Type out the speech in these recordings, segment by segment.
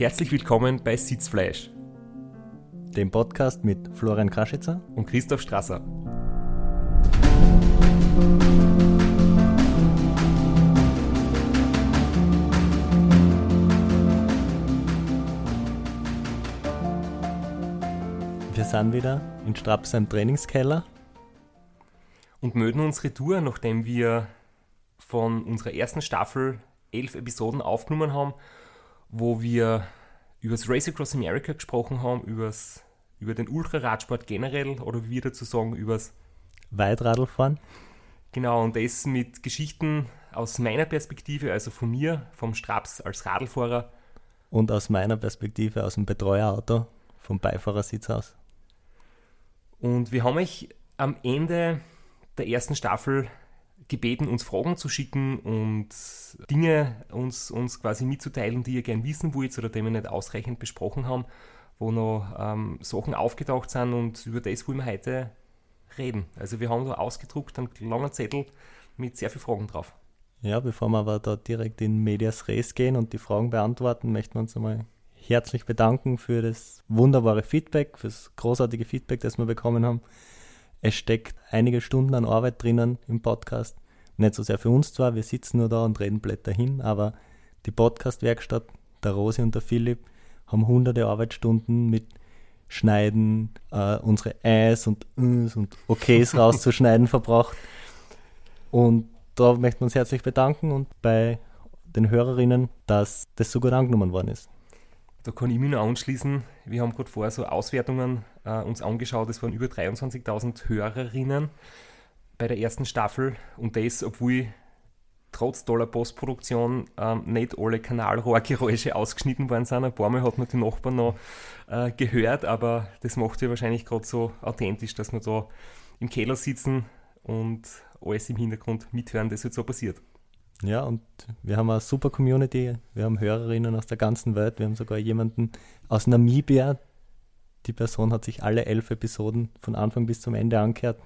Herzlich willkommen bei Sitzfleisch, dem Podcast mit Florian Kraschitzer und Christoph Strasser. Wir sind wieder in Strapsheim Trainingskeller und mögen unsere Tour, nachdem wir von unserer ersten Staffel elf Episoden aufgenommen haben, wo wir über das Race Across America gesprochen haben, übers, über den Ultraradsport generell oder wie wir dazu sagen, übers Weitradlfahren. Genau, und das mit Geschichten aus meiner Perspektive, also von mir, vom Straps als Radlfahrer. Und aus meiner Perspektive aus dem Betreuerauto, vom Beifahrersitz aus. Und wir haben euch am Ende der ersten Staffel gebeten, uns Fragen zu schicken und Dinge uns, uns quasi mitzuteilen, die ihr gern wissen wollt oder die wir nicht ausreichend besprochen haben, wo noch ähm, Sachen aufgetaucht sind und über das wollen wir heute reden. Also wir haben da ausgedruckt einen langen Zettel mit sehr vielen Fragen drauf. Ja, bevor wir aber da direkt in Medias Res gehen und die Fragen beantworten, möchten wir uns einmal herzlich bedanken für das wunderbare Feedback, für das großartige Feedback, das wir bekommen haben. Es steckt einige Stunden an Arbeit drinnen im Podcast. Nicht so sehr für uns zwar, wir sitzen nur da und reden Blätter hin, aber die Podcast-Werkstatt, der Rosi und der Philipp, haben hunderte Arbeitsstunden mit Schneiden, äh, unsere Äs und Üs und Okays rauszuschneiden verbracht. Und da möchten wir uns herzlich bedanken und bei den Hörerinnen, dass das so gut angenommen worden ist. Da kann ich mich nur anschließen. Wir haben gerade vorher so Auswertungen äh, uns angeschaut. Es waren über 23.000 Hörerinnen bei der ersten Staffel und das, obwohl trotz toller Postproduktion ähm, nicht alle Kanalrohrgeräusche ausgeschnitten worden sind. Ein paar Mal hat man die Nachbarn noch äh, gehört, aber das macht ja wahrscheinlich gerade so authentisch, dass wir da im Keller sitzen und alles im Hintergrund mithören, das jetzt so passiert. Ja, und wir haben eine super Community. Wir haben Hörerinnen aus der ganzen Welt. Wir haben sogar jemanden aus Namibia. Die Person hat sich alle elf Episoden von Anfang bis zum Ende angehört.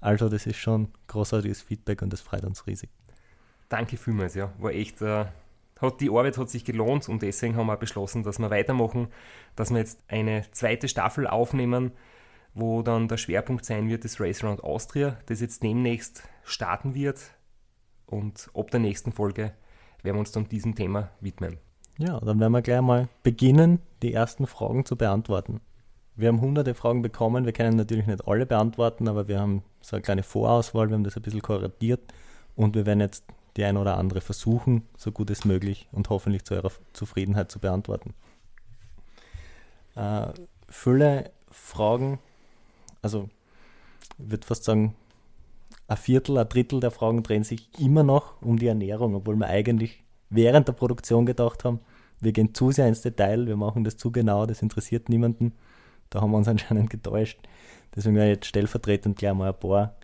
Also, das ist schon großartiges Feedback und das freut uns riesig. Danke vielmals, ja. War echt, äh, hat, die Arbeit hat sich gelohnt und deswegen haben wir beschlossen, dass wir weitermachen, dass wir jetzt eine zweite Staffel aufnehmen, wo dann der Schwerpunkt sein wird, das Race Around Austria, das jetzt demnächst starten wird und ab der nächsten Folge werden wir uns dann diesem Thema widmen. Ja, dann werden wir gleich mal beginnen, die ersten Fragen zu beantworten. Wir haben hunderte Fragen bekommen, wir können natürlich nicht alle beantworten, aber wir haben so eine kleine Vorauswahl, wir haben das ein bisschen korrigiert und wir werden jetzt die ein oder andere versuchen, so gut es möglich und hoffentlich zu eurer Zufriedenheit zu beantworten. Äh, viele Fragen, also ich würde fast sagen, ein Viertel, ein Drittel der Fragen drehen sich immer noch um die Ernährung, obwohl wir eigentlich während der Produktion gedacht haben, wir gehen zu sehr ins Detail, wir machen das zu genau, das interessiert niemanden. Da haben wir uns anscheinend getäuscht. Deswegen werde ich jetzt stellvertretend gleich mal ein paar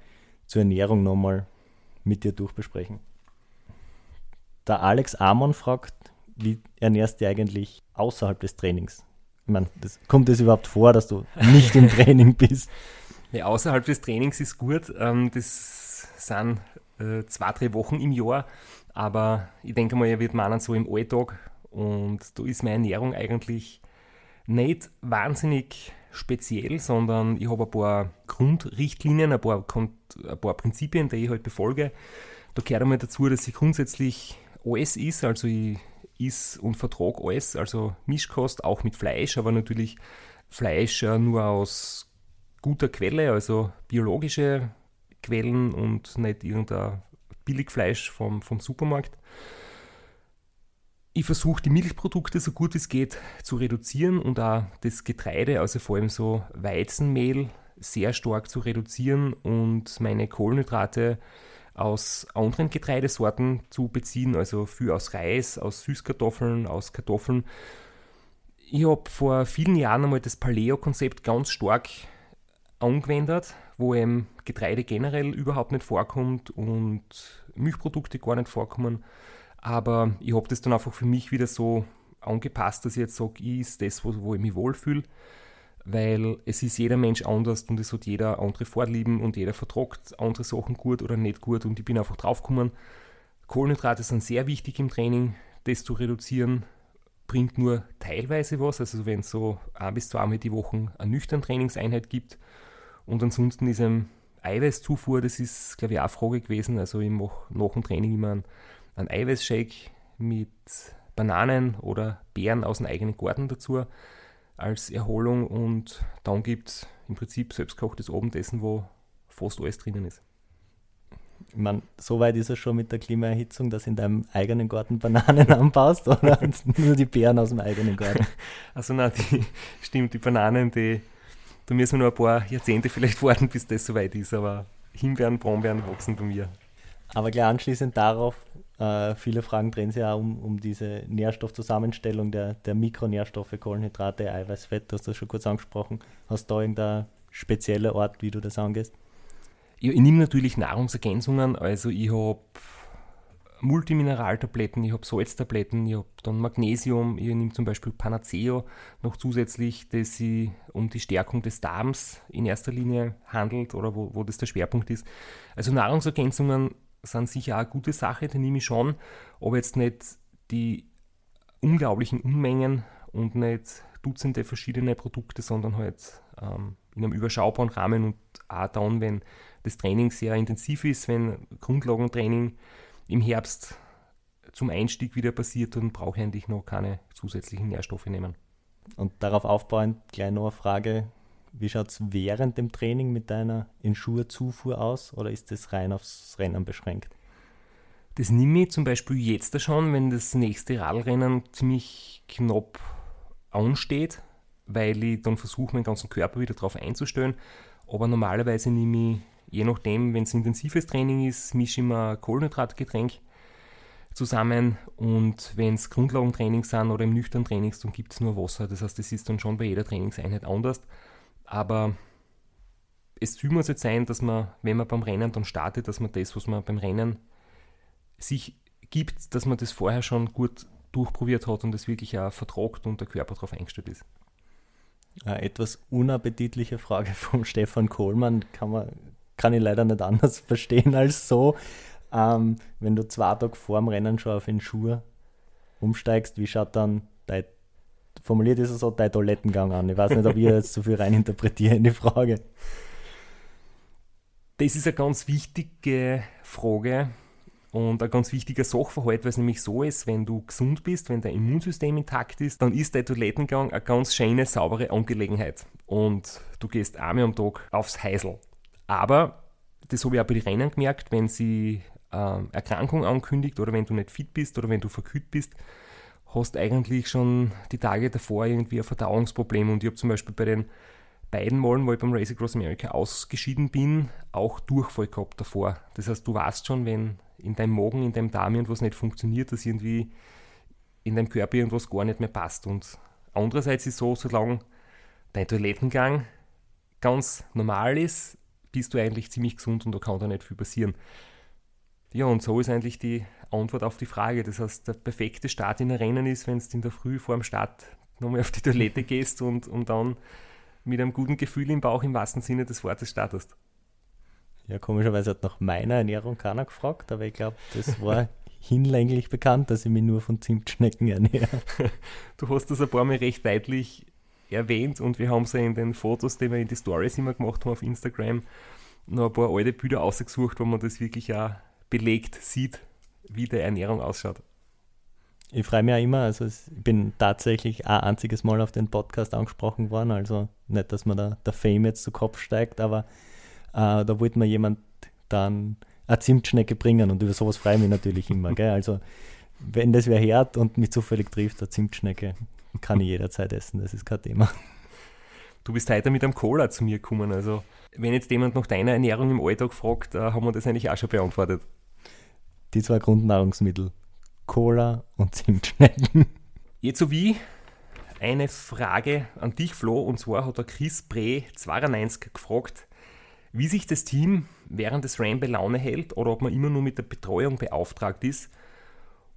zur Ernährung nochmal mit dir durchbesprechen. Der Alex Amon fragt, wie ernährst du eigentlich außerhalb des Trainings? Ich meine, das, kommt es überhaupt vor, dass du nicht im Training bist? Ja, außerhalb des Trainings ist gut. Ähm, das sind äh, zwei, drei Wochen im Jahr. Aber ich denke mal, er wird meinen so im Alltag. Und da ist meine Ernährung eigentlich nicht wahnsinnig speziell, sondern ich habe ein paar Grundrichtlinien, ein paar, ein paar Prinzipien, die ich halt befolge. Da gehört einmal dazu, dass ich grundsätzlich alles ist, also ich is und vertrage alles, also Mischkost, auch mit Fleisch, aber natürlich Fleisch nur aus guter Quelle, also biologische Quellen und nicht irgendein Billigfleisch vom, vom Supermarkt. Ich versuche die Milchprodukte so gut es geht zu reduzieren und auch das Getreide, also vor allem so Weizenmehl, sehr stark zu reduzieren und meine Kohlenhydrate aus anderen Getreidesorten zu beziehen, also viel aus Reis, aus Süßkartoffeln, aus Kartoffeln. Ich habe vor vielen Jahren einmal das Paleo-Konzept ganz stark angewendet, wo eben Getreide generell überhaupt nicht vorkommt und Milchprodukte gar nicht vorkommen. Aber ich habe das dann einfach für mich wieder so angepasst, dass ich jetzt sage, ich ist das, wo, wo ich mich wohlfühle. Weil es ist jeder Mensch anders und es hat jeder andere Vorlieben und jeder vertragt andere Sachen gut oder nicht gut. Und ich bin einfach draufgekommen, Kohlenhydrate sind sehr wichtig im Training, das zu reduzieren. bringt nur teilweise was, also wenn es so ein bis zweimal die Woche eine nüchtern Trainingseinheit gibt. Und ansonsten ist ein Eiweißzufuhr, das ist, glaube ich, auch eine Frage gewesen. Also ich mache nach dem Training immer einen, einen Eiweißshake mit Bananen oder Beeren aus dem eigenen Garten dazu als Erholung und dann gibt es im Prinzip selbstkochtes Abendessen, wo fast alles drinnen ist. Ich meine, so weit ist es schon mit der Klimaerhitzung, dass du in deinem eigenen Garten Bananen anbaust oder nur die Beeren aus dem eigenen Garten? Also nein, die, stimmt, die Bananen, die, da müssen wir noch ein paar Jahrzehnte vielleicht warten, bis das soweit ist, aber Himbeeren, Brombeeren wachsen bei mir. Aber gleich anschließend darauf, äh, viele Fragen drehen sich auch um, um diese Nährstoffzusammenstellung der, der Mikronährstoffe, Kohlenhydrate, Eiweiß, Fett, du hast das schon kurz angesprochen. Hast du da irgendeinen speziellen Ort, wie du das angehst? Ja, ich nehme natürlich Nahrungsergänzungen, also ich habe Multimineraltabletten, ich habe Salztabletten, ich habe dann Magnesium, ich nehme zum Beispiel Panaceo noch zusätzlich, das sich um die Stärkung des Darms in erster Linie handelt oder wo, wo das der Schwerpunkt ist. Also Nahrungsergänzungen sind sicher auch eine gute Sache, die nehme ich schon, aber jetzt nicht die unglaublichen Unmengen und nicht Dutzende verschiedene Produkte, sondern halt ähm, in einem überschaubaren Rahmen und auch dann, wenn das Training sehr intensiv ist, wenn Grundlagentraining im Herbst zum Einstieg wieder passiert, dann brauche ich eigentlich noch keine zusätzlichen Nährstoffe nehmen. Und darauf aufbauend gleich noch eine Frage, wie schaut es während dem Training mit deiner Inschuhrzufuhr aus oder ist das rein aufs Rennen beschränkt? Das nehme ich zum Beispiel jetzt schon, wenn das nächste Radrennen ziemlich knapp ansteht, weil ich dann versuche, meinen ganzen Körper wieder darauf einzustellen. Aber normalerweise nehme ich je nachdem, wenn es intensives Training ist, mische ich mir Kohlenhydratgetränk zusammen und wenn es Grundlagentraining sind oder im nüchternen Training, dann gibt es nur Wasser. Das heißt, das ist dann schon bei jeder Trainingseinheit anders. Aber es muss jetzt sein, dass man, wenn man beim Rennen dann startet, dass man das, was man beim Rennen sich gibt, dass man das vorher schon gut durchprobiert hat und das wirklich auch vertragt und der Körper darauf eingestellt ist. Eine etwas unappetitliche Frage von Stefan Kohlmann kann man kann ich leider nicht anders verstehen als so. Ähm, wenn du zwei Tage vor dem Rennen schon auf den Schuh umsteigst, wie schaut dann dein, formuliert ist es so, dein Toilettengang an? Ich weiß nicht, ob ich jetzt so viel reininterpretiere in die Frage. Das ist eine ganz wichtige Frage und ein ganz wichtiger Sachverhalt, weil es nämlich so ist, wenn du gesund bist, wenn dein Immunsystem intakt ist, dann ist dein Toilettengang eine ganz schöne, saubere Angelegenheit. Und du gehst einmal am Tag aufs Heisel. Aber das habe ich auch bei den Rennen gemerkt, wenn sie äh, Erkrankung ankündigt oder wenn du nicht fit bist oder wenn du verkühlt bist, hast eigentlich schon die Tage davor irgendwie ein Verdauungsproblem. Und ich habe zum Beispiel bei den beiden Malen, wo ich beim Race Across America ausgeschieden bin, auch Durchfall gehabt davor. Das heißt, du weißt schon, wenn in deinem Magen, in deinem Darm irgendwas nicht funktioniert, dass irgendwie in deinem Körper irgendwas gar nicht mehr passt. Und andererseits ist so, solange dein Toilettengang ganz normal ist, bist du eigentlich ziemlich gesund und da kann da nicht viel passieren. Ja, und so ist eigentlich die Antwort auf die Frage. Das heißt, der perfekte Start in ein Rennen ist, wenn du in der Früh vor dem Start nochmal auf die Toilette gehst und, und dann mit einem guten Gefühl im Bauch im wahrsten Sinne des Wortes startest. Ja, komischerweise hat nach meiner Ernährung keiner gefragt, aber ich glaube, das war hinlänglich bekannt, dass ich mich nur von Zimtschnecken ernähre. Du hast das ein paar Mal recht deutlich erwähnt und wir haben so in den Fotos, die wir in die Stories immer gemacht haben auf Instagram, noch ein paar alte Bilder ausgesucht, wo man das wirklich auch belegt sieht, wie die Ernährung ausschaut. Ich freue mich auch immer, also ich bin tatsächlich ein einziges Mal auf den Podcast angesprochen worden, also nicht, dass mir da der Fame jetzt zu Kopf steigt, aber äh, da wollte mir jemand dann eine Zimtschnecke bringen und über sowas freue ich mich natürlich immer. Gell? Also wenn das wer hört und mich zufällig trifft, eine Zimtschnecke, kann ich jederzeit essen, das ist kein Thema. Du bist heute mit einem Cola zu mir gekommen, also wenn jetzt jemand nach deiner Ernährung im Alltag fragt, äh, haben wir das eigentlich auch schon beantwortet. Die zwei Grundnahrungsmittel, Cola und Zimtschnecken. Jetzt so wie eine Frage an dich, Flo, und zwar hat der Chris Bre 92 gefragt, wie sich das Team während des Ram bei Laune hält oder ob man immer nur mit der Betreuung beauftragt ist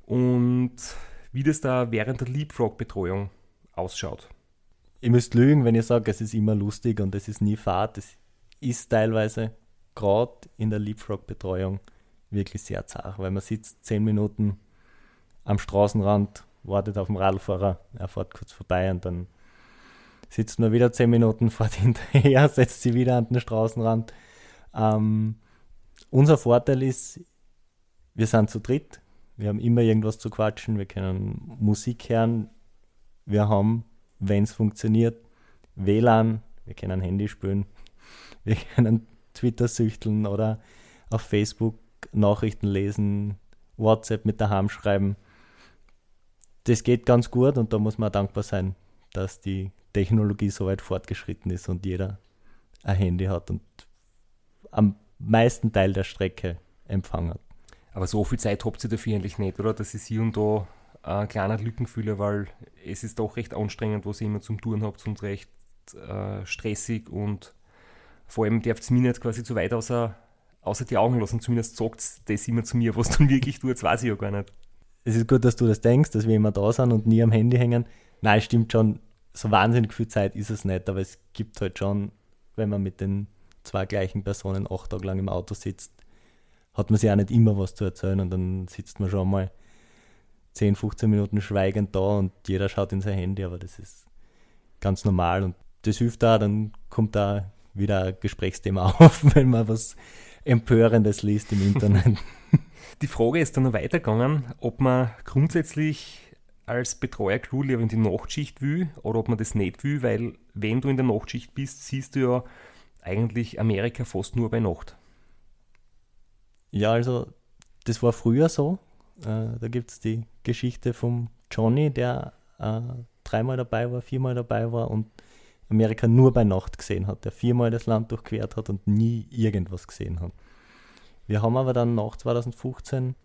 und wie das da während der Leapfrog-Betreuung ausschaut. Ihr müsst lügen, wenn ihr sagt, es ist immer lustig und es ist nie Fahrt. Es ist teilweise gerade in der Leapfrog-Betreuung wirklich sehr zart, weil man sitzt zehn Minuten am Straßenrand wartet auf den Radlfahrer, er fährt kurz vorbei und dann sitzt man wieder zehn Minuten, fährt hinterher, setzt sie wieder an den Straßenrand. Ähm, unser Vorteil ist, wir sind zu dritt, wir haben immer irgendwas zu quatschen, wir können Musik hören, wir haben, wenn es funktioniert, WLAN, wir können Handy spielen, wir können Twitter süchteln oder auf Facebook Nachrichten lesen, WhatsApp mit daheim schreiben. Das geht ganz gut und da muss man dankbar sein, dass die Technologie so weit fortgeschritten ist und jeder ein Handy hat und am meisten Teil der Strecke Empfang hat. Aber so viel Zeit habt ihr dafür eigentlich nicht, oder? Dass ich hier und da ein kleiner Lückenfüller, weil es ist doch recht anstrengend, was ihr immer zum Touren habt und recht äh, stressig und vor allem darf es mir nicht quasi zu weit außer, außer die Augen lassen. Zumindest sagt das immer zu mir, was dann wirklich tut, weiß ich ja gar nicht. Es ist gut, dass du das denkst, dass wir immer da sind und nie am Handy hängen. Nein, stimmt schon, so wahnsinnig viel Zeit ist es nicht, aber es gibt halt schon, wenn man mit den zwei gleichen Personen acht Tage lang im Auto sitzt, hat man sich auch nicht immer was zu erzählen und dann sitzt man schon mal 10, 15 Minuten schweigend da und jeder schaut in sein Handy, aber das ist ganz normal und das hilft da, dann kommt da wieder ein Gesprächsthema auf, wenn man was Empörendes liest im Internet. Die Frage ist dann noch weitergegangen, ob man grundsätzlich als Betreuer-Crew lieber in die Nachtschicht will oder ob man das nicht will, weil wenn du in der Nachtschicht bist, siehst du ja eigentlich Amerika fast nur bei Nacht. Ja, also das war früher so. Äh, da gibt es die Geschichte vom Johnny, der äh, dreimal dabei war, viermal dabei war und Amerika nur bei Nacht gesehen hat, der viermal das Land durchquert hat und nie irgendwas gesehen hat. Wir haben aber dann nach 2015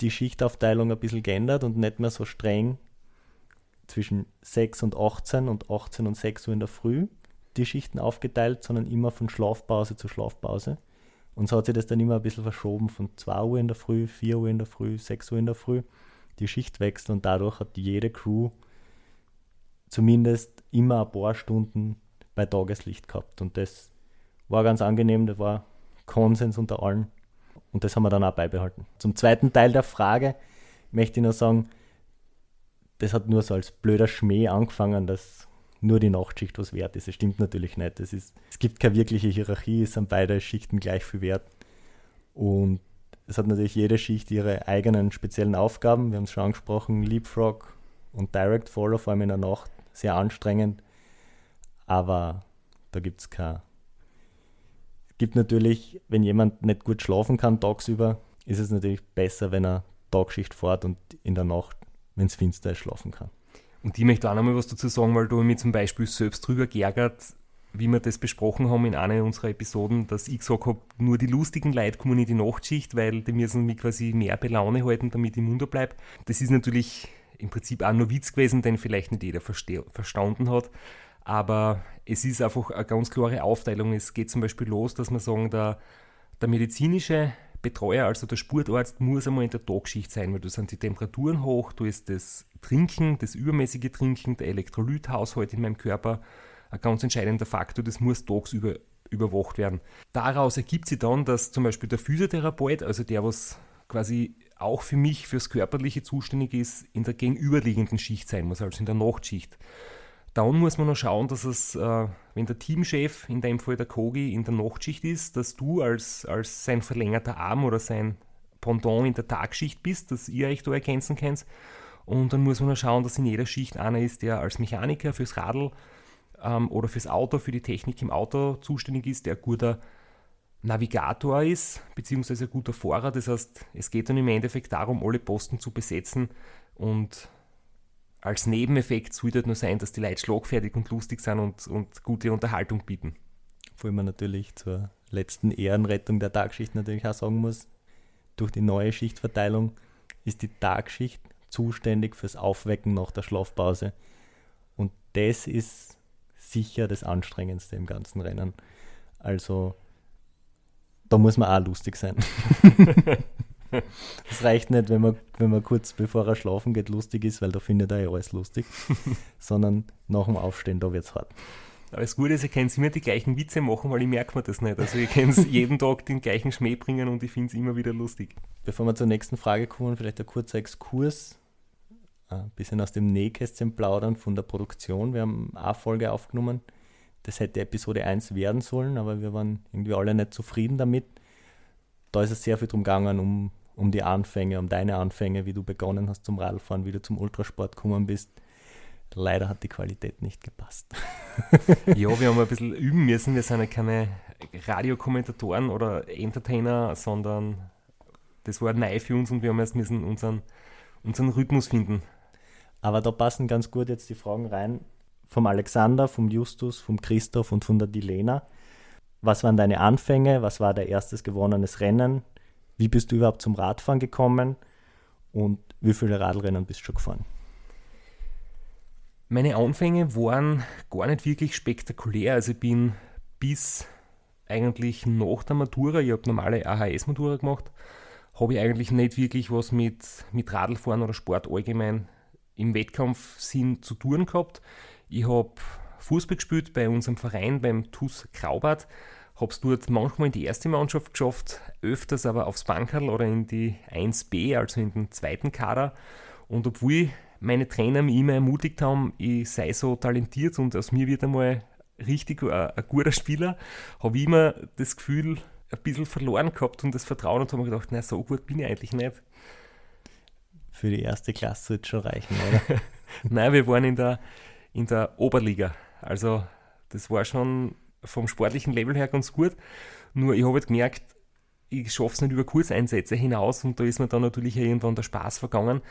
die Schichtaufteilung ein bisschen geändert und nicht mehr so streng zwischen 6 und 18 und 18 und 6 Uhr in der Früh die Schichten aufgeteilt, sondern immer von Schlafpause zu Schlafpause. Und so hat sich das dann immer ein bisschen verschoben von 2 Uhr in der Früh, 4 Uhr in der Früh, 6 Uhr in der Früh. Die Schicht wechselt und dadurch hat jede Crew zumindest immer ein paar Stunden bei Tageslicht gehabt. Und das war ganz angenehm, das war Konsens unter allen. Und das haben wir dann auch beibehalten. Zum zweiten Teil der Frage möchte ich nur sagen, das hat nur so als blöder Schmäh angefangen, dass nur die Nachtschicht was wert ist. Das stimmt natürlich nicht. Das ist, es gibt keine wirkliche Hierarchie, es sind beide Schichten gleich viel wert. Und es hat natürlich jede Schicht ihre eigenen speziellen Aufgaben. Wir haben es schon angesprochen, Leapfrog und Direct Follow, vor allem in der Nacht, sehr anstrengend, aber da gibt es kein. Es gibt natürlich, wenn jemand nicht gut schlafen kann tagsüber, ist es natürlich besser, wenn er Tagschicht fährt und in der Nacht, wenn es finster ist, schlafen kann. Und ich möchte auch noch mal was dazu sagen, weil du mich zum Beispiel selbst drüber geärgert, wie wir das besprochen haben in einer unserer Episoden, dass ich gesagt habe, nur die lustigen Leute kommen in die Nachtschicht, weil die müssen mich quasi mehr bei Laune halten, damit ich munter bleibe. Das ist natürlich im Prinzip auch nur Witz gewesen, den vielleicht nicht jeder verstanden hat. Aber es ist einfach eine ganz klare Aufteilung. Es geht zum Beispiel los, dass man sagen, der, der medizinische Betreuer, also der Sportarzt, muss einmal in der Tagschicht sein, weil da sind die Temperaturen hoch, da ist das Trinken, das übermäßige Trinken, der Elektrolythaushalt in meinem Körper ein ganz entscheidender Faktor, das muss tagsüber überwacht werden. Daraus ergibt sich dann, dass zum Beispiel der Physiotherapeut, also der, was quasi auch für mich fürs Körperliche zuständig ist, in der gegenüberliegenden Schicht sein muss, also in der Nachtschicht. Dann muss man noch schauen, dass es, äh, wenn der Teamchef, in dem Fall der Kogi, in der Nachtschicht ist, dass du als, als sein verlängerter Arm oder sein Pendant in der Tagschicht bist, dass ihr euch da ergänzen könnt. Und dann muss man noch schauen, dass in jeder Schicht einer ist, der als Mechaniker fürs Radl ähm, oder fürs Auto, für die Technik im Auto zuständig ist, der guter Navigator ist, beziehungsweise ein guter Fahrer. Das heißt, es geht dann im Endeffekt darum, alle Posten zu besetzen und als Nebeneffekt soll halt nur sein, dass die Leute schlagfertig und lustig sind und, und gute Unterhaltung bieten. Wo man natürlich zur letzten Ehrenrettung der Tagschicht natürlich auch sagen muss, durch die neue Schichtverteilung ist die Tagschicht zuständig fürs Aufwecken nach der Schlafpause. Und das ist sicher das Anstrengendste im ganzen Rennen. Also da muss man auch lustig sein. Es reicht nicht, wenn man, wenn man kurz bevor er schlafen geht lustig ist, weil da findet er ja alles lustig, sondern nach dem Aufstehen, da wird es hart. Aber das Gute ist, ihr könnt immer die gleichen Witze machen, weil ich merke mir das nicht. Also ihr könnt jeden Tag den gleichen Schmäh bringen und ich finde es immer wieder lustig. Bevor wir zur nächsten Frage kommen, vielleicht ein kurzer Exkurs ein bisschen aus dem Nähkästchen plaudern von der Produktion. Wir haben eine Folge aufgenommen. Das hätte Episode 1 werden sollen, aber wir waren irgendwie alle nicht zufrieden damit. Da ist es sehr viel drum gegangen, um, um die Anfänge, um deine Anfänge, wie du begonnen hast zum Radfahren, wie du zum Ultrasport gekommen bist. Leider hat die Qualität nicht gepasst. ja, wir haben ein bisschen üben müssen. Wir sind ja keine Radiokommentatoren oder Entertainer, sondern das war neu für uns und wir haben erst müssen unseren, unseren Rhythmus finden. Aber da passen ganz gut jetzt die Fragen rein vom Alexander, vom Justus, vom Christoph und von der Dilena. Was waren deine Anfänge? Was war dein erstes gewonnenes Rennen? Wie bist du überhaupt zum Radfahren gekommen? Und wie viele Radrennen bist du schon gefahren? Meine Anfänge waren gar nicht wirklich spektakulär. Also ich bin bis eigentlich nach der Matura, ich habe normale AHS-Matura gemacht, habe ich eigentlich nicht wirklich was mit, mit Radlfahren oder Sport allgemein im Wettkampfsinn zu tun gehabt. Ich habe Fußball gespielt bei unserem Verein, beim TUS Graubart. Habe es dort manchmal in die erste Mannschaft geschafft, öfters aber aufs Bankerl oder in die 1B, also in den zweiten Kader. Und obwohl meine Trainer mich immer ermutigt haben, ich sei so talentiert und aus mir wird einmal richtig ein, ein guter Spieler, habe ich immer das Gefühl ein bisschen verloren gehabt und das Vertrauen und habe mir gedacht, na so gut bin ich eigentlich nicht. Für die erste Klasse wird schon reichen, oder? Nein, wir waren in der, in der Oberliga. Also das war schon vom sportlichen Level her ganz gut. Nur ich habe halt gemerkt, ich schaffe es nicht über Kurseinsätze hinaus und da ist mir dann natürlich irgendwann der Spaß vergangen.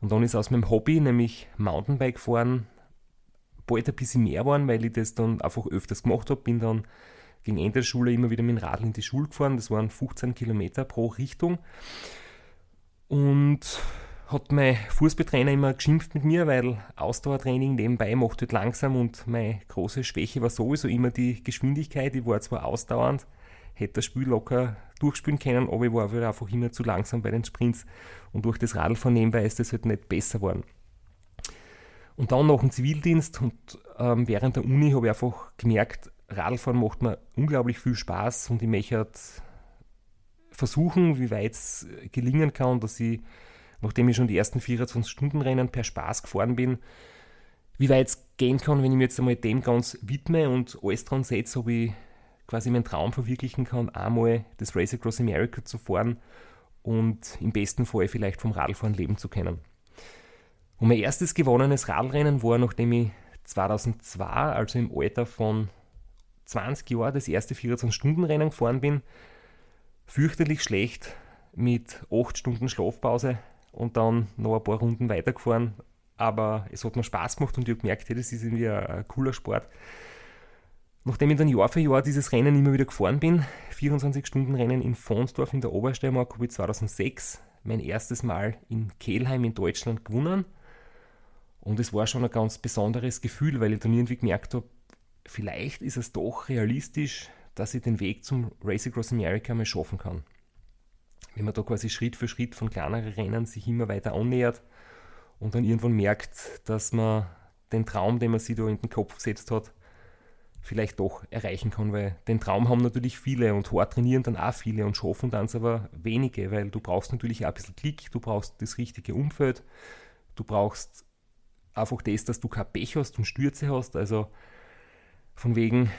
Und dann ist aus meinem Hobby, nämlich Mountainbike fahren, bald ein bisschen mehr geworden, weil ich das dann einfach öfters gemacht habe. Bin dann gegen Ende der Schule immer wieder mit dem Radl in die Schule gefahren. Das waren 15 Kilometer pro Richtung. Und hat mein Fußballtrainer immer geschimpft mit mir, weil Ausdauertraining nebenbei macht halt langsam und meine große Schwäche war sowieso immer die Geschwindigkeit. Ich war zwar ausdauernd, hätte das Spiel locker durchspielen können, aber ich war halt einfach immer zu langsam bei den Sprints und durch das Radfahren nebenbei ist das halt nicht besser geworden. Und dann nach dem Zivildienst und ähm, während der Uni habe ich einfach gemerkt, Radfahren macht mir unglaublich viel Spaß und ich möchte versuchen, wie weit es gelingen kann, dass ich nachdem ich schon die ersten 24-Stunden-Rennen per Spaß gefahren bin, wie weit es gehen kann, wenn ich mir jetzt einmal dem ganz widme und alles dran setze, ob ich quasi meinen Traum verwirklichen kann, einmal das Race Across America zu fahren und im besten Fall vielleicht vom Radfahren leben zu können. Und mein erstes gewonnenes Radrennen war, nachdem ich 2002, also im Alter von 20 Jahren, das erste 24-Stunden-Rennen gefahren bin. Fürchterlich schlecht mit 8 Stunden Schlafpause und dann noch ein paar Runden weitergefahren. Aber es hat mir Spaß gemacht und ich habe gemerkt, hey, das ist irgendwie ein, cooler Sport. Nachdem ich dann Jahr für Jahr dieses Rennen immer wieder gefahren bin, 24-Stunden-Rennen in Fonsdorf in der Obersteiermark, habe ich 2006 mein erstes Mal in Kelheim in Deutschland gewonnen. Und es war schon ein ganz besonderes Gefühl, weil ich dann irgendwie gemerkt habe, vielleicht ist es doch realistisch, dass ich den Weg zum Race Across America mal schaffen kann wenn man da quasi Schritt für Schritt von kleineren Rennen sich immer weiter annähert und dann irgendwann merkt, dass man den Traum, den man sich da in den Kopf gesetzt hat, vielleicht doch erreichen kann, weil den Traum haben natürlich viele und hart trainieren dann auch viele und schaffen dann aber wenige, weil du brauchst natürlich auch ein bisschen Klick, du brauchst das richtige Umfeld, du brauchst einfach das, dass du kein Pech hast und Stürze hast, also von wegen,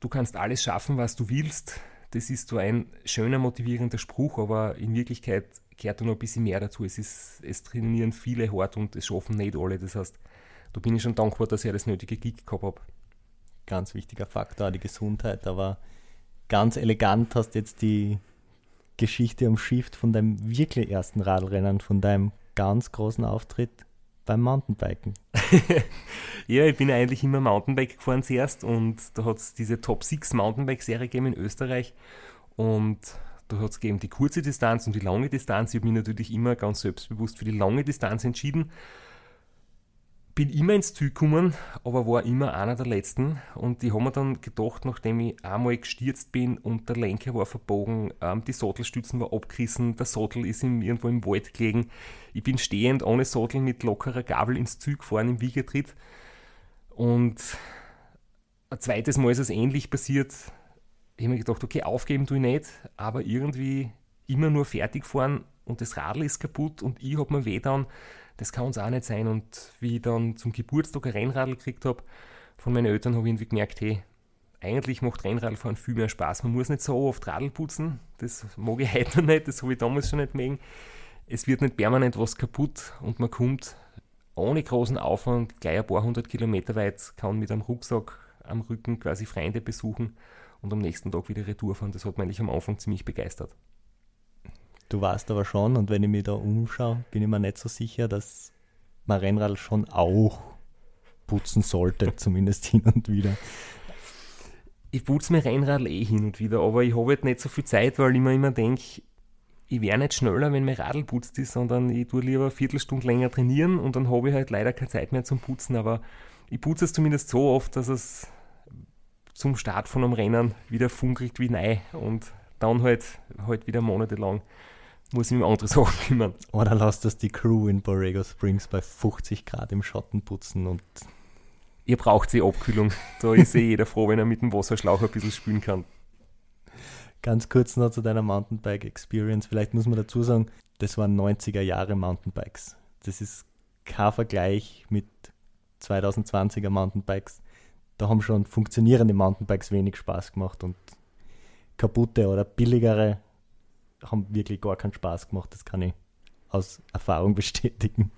du kannst alles schaffen, was du willst, das ist so ein schöner, motivierender Spruch, aber in Wirklichkeit gehört da noch ein bisschen mehr dazu. Es, ist, es trainieren viele hart und es schaffen nicht alle. Das heißt, da bin ich schon dankbar, dass ich das nötige Kick gehabt habe. Ganz wichtiger Faktor, die Gesundheit, aber ganz elegant hast jetzt die Geschichte umschifft von deinem wirklich ersten Radrennen, von deinem ganz großen Auftritt beim Mountainbiken. ja, ich bin eigentlich immer Mountainbike gefahren zuerst und da hat es diese Top 6 Mountainbike-Serie gegeben in Österreich und da hat es gegeben die kurze Distanz und die lange Distanz. Ich habe mich natürlich immer ganz selbstbewusst für die lange Distanz entschieden bin immer ins Ziel gekommen, aber war immer einer der Letzten. Und ich habe mir dann gedacht, nachdem ich einmal gestürzt bin und der Lenker war verbogen, ähm, die Sattelstützen war abgerissen, der Sattel ist im, irgendwo im Wald gelegen. Ich bin stehend ohne Sattel mit lockerer Gabel ins Ziel gefahren im Wiegertritt. Und ein zweites Mal ist es ähnlich passiert. Ich habe mir gedacht, okay, aufgeben tue ich nicht, aber irgendwie immer nur fertig fahren und das Radl ist kaputt und ich habe mir weh dann das kann uns auch nicht sein. Und wie ich dann zum Geburtstag ein Rennradl gekriegt habe von meinen Eltern, habe ich irgendwie gemerkt, hey, eigentlich macht Rennradfahren viel mehr Spaß. Man muss nicht so oft Radl putzen, das mag ich heute noch nicht, das habe ich damals schon nicht mögen. Es wird nicht permanent was kaputt und man kommt ohne großen Aufwand gleich ein paar hundert Kilometer weit, kann mit einem Rucksack am Rücken quasi Freunde besuchen und am nächsten Tag wieder Retour fahren. Das hat mich eigentlich am Anfang ziemlich begeistert. Du weißt aber schon, und wenn ich mich da umschaue, bin ich mir nicht so sicher, dass man Rennrad schon auch putzen sollte, zumindest hin und wieder. Ich putze mir Rennrad eh hin und wieder, aber ich habe halt nicht so viel Zeit, weil ich mir immer denke, ich wäre nicht schneller, wenn mein Radl putzt ist, sondern ich tue lieber eine Viertelstunde länger trainieren und dann habe ich halt leider keine Zeit mehr zum Putzen, aber ich putze es zumindest so oft, dass es zum Start von einem Rennen wieder funkelt wie neu und dann halt, halt wieder monatelang muss ich mich um andere Sachen kümmern. Oder lasst das die Crew in Borrego Springs bei 50 Grad im Schatten putzen und. Ihr braucht die Abkühlung. Da ist eh jeder froh, wenn er mit dem Wasserschlauch ein bisschen spülen kann. Ganz kurz noch zu deiner Mountainbike Experience. Vielleicht muss man dazu sagen, das waren 90er Jahre Mountainbikes. Das ist kein Vergleich mit 2020er Mountainbikes. Da haben schon funktionierende Mountainbikes wenig Spaß gemacht und kaputte oder billigere haben wirklich gar keinen Spaß gemacht. Das kann ich aus Erfahrung bestätigen.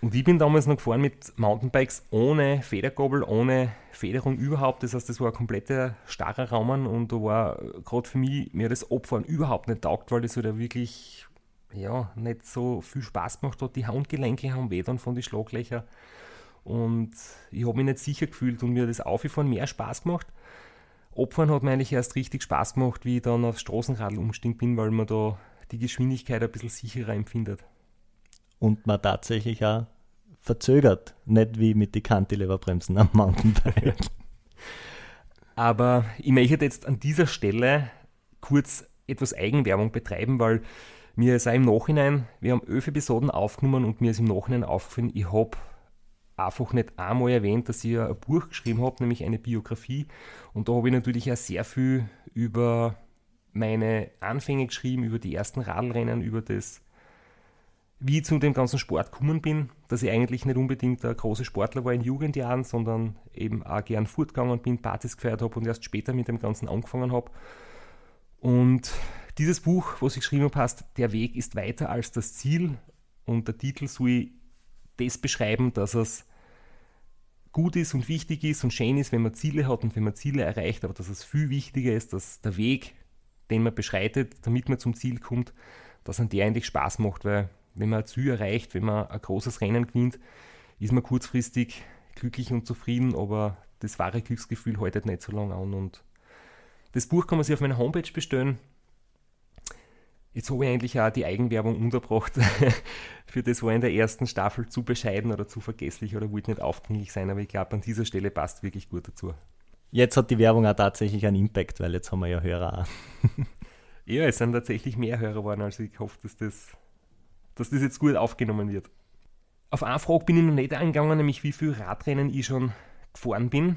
Und ich bin damals noch gefahren mit Mountainbikes ohne Federgabel, ohne Federung überhaupt. Das heißt, das war ein kompletter starrer Raum und da war gerade für mich mir das Abfahren überhaupt nicht taugt, weil das halt ja wirklich ja, nicht so viel Spaß gemacht hat. Die Handgelenke haben weh dann von den Schlaglöchern und ich habe mich nicht sicher gefühlt und mir das Auffahren mehr Spaß gemacht. Abfahren hat mir eigentlich erst richtig Spaß gemacht, wie ich dann aufs Straßenradl umgestiegen bin, weil man da die Geschwindigkeit ein bisschen sicherer empfindet. Und man tatsächlich auch verzögert, nicht wie mit den Cantileverbremsen am Mountainbike. Aber ich möchte jetzt an dieser Stelle kurz etwas Eigenwerbung betreiben, weil mir ist auch im Nachhinein, wir haben elf Episoden aufgenommen und mir ist im Nachhinein aufgefallen, ich habe einfach nicht einmal erwähnt, dass ich ein Buch geschrieben habe, nämlich eine Biografie. Und da habe ich natürlich auch sehr viel über meine Anfänge geschrieben, über die ersten Radlrennen, über das, wie ich zu dem ganzen Sport gekommen bin, dass ich eigentlich nicht unbedingt ein großer Sportler war in Jugendjahren, sondern eben auch gern fortgegangen bin, Partys gefeiert habe und erst später mit dem Ganzen angefangen habe. Und dieses Buch, was ich geschrieben habe, heißt Der Weg ist weiter als das Ziel und der Titel soll das beschreiben, dass es gut ist und wichtig ist und schön ist, wenn man Ziele hat und wenn man Ziele erreicht, aber dass es viel wichtiger ist, dass der Weg, den man beschreitet, damit man zum Ziel kommt, dass an der eigentlich Spaß macht, weil wenn man ein Ziel erreicht, wenn man ein großes Rennen gewinnt, ist man kurzfristig glücklich und zufrieden, aber das wahre Glücksgefühl haltet nicht so lange an und das Buch kann man sich auf meiner Homepage bestellen. Jetzt habe ich eigentlich auch die Eigenwerbung unterbracht. Für das war in der ersten Staffel zu bescheiden oder zu vergesslich oder wollte nicht aufdringlich sein, aber ich glaube, an dieser Stelle passt wirklich gut dazu. Jetzt hat die Werbung auch tatsächlich einen Impact, weil jetzt haben wir ja Hörer auch. ja, es sind tatsächlich mehr Hörer geworden, also ich hoffe, dass das, dass das jetzt gut aufgenommen wird. Auf eine Frage bin ich noch nicht eingegangen, nämlich wie viele Radrennen ich schon gefahren bin.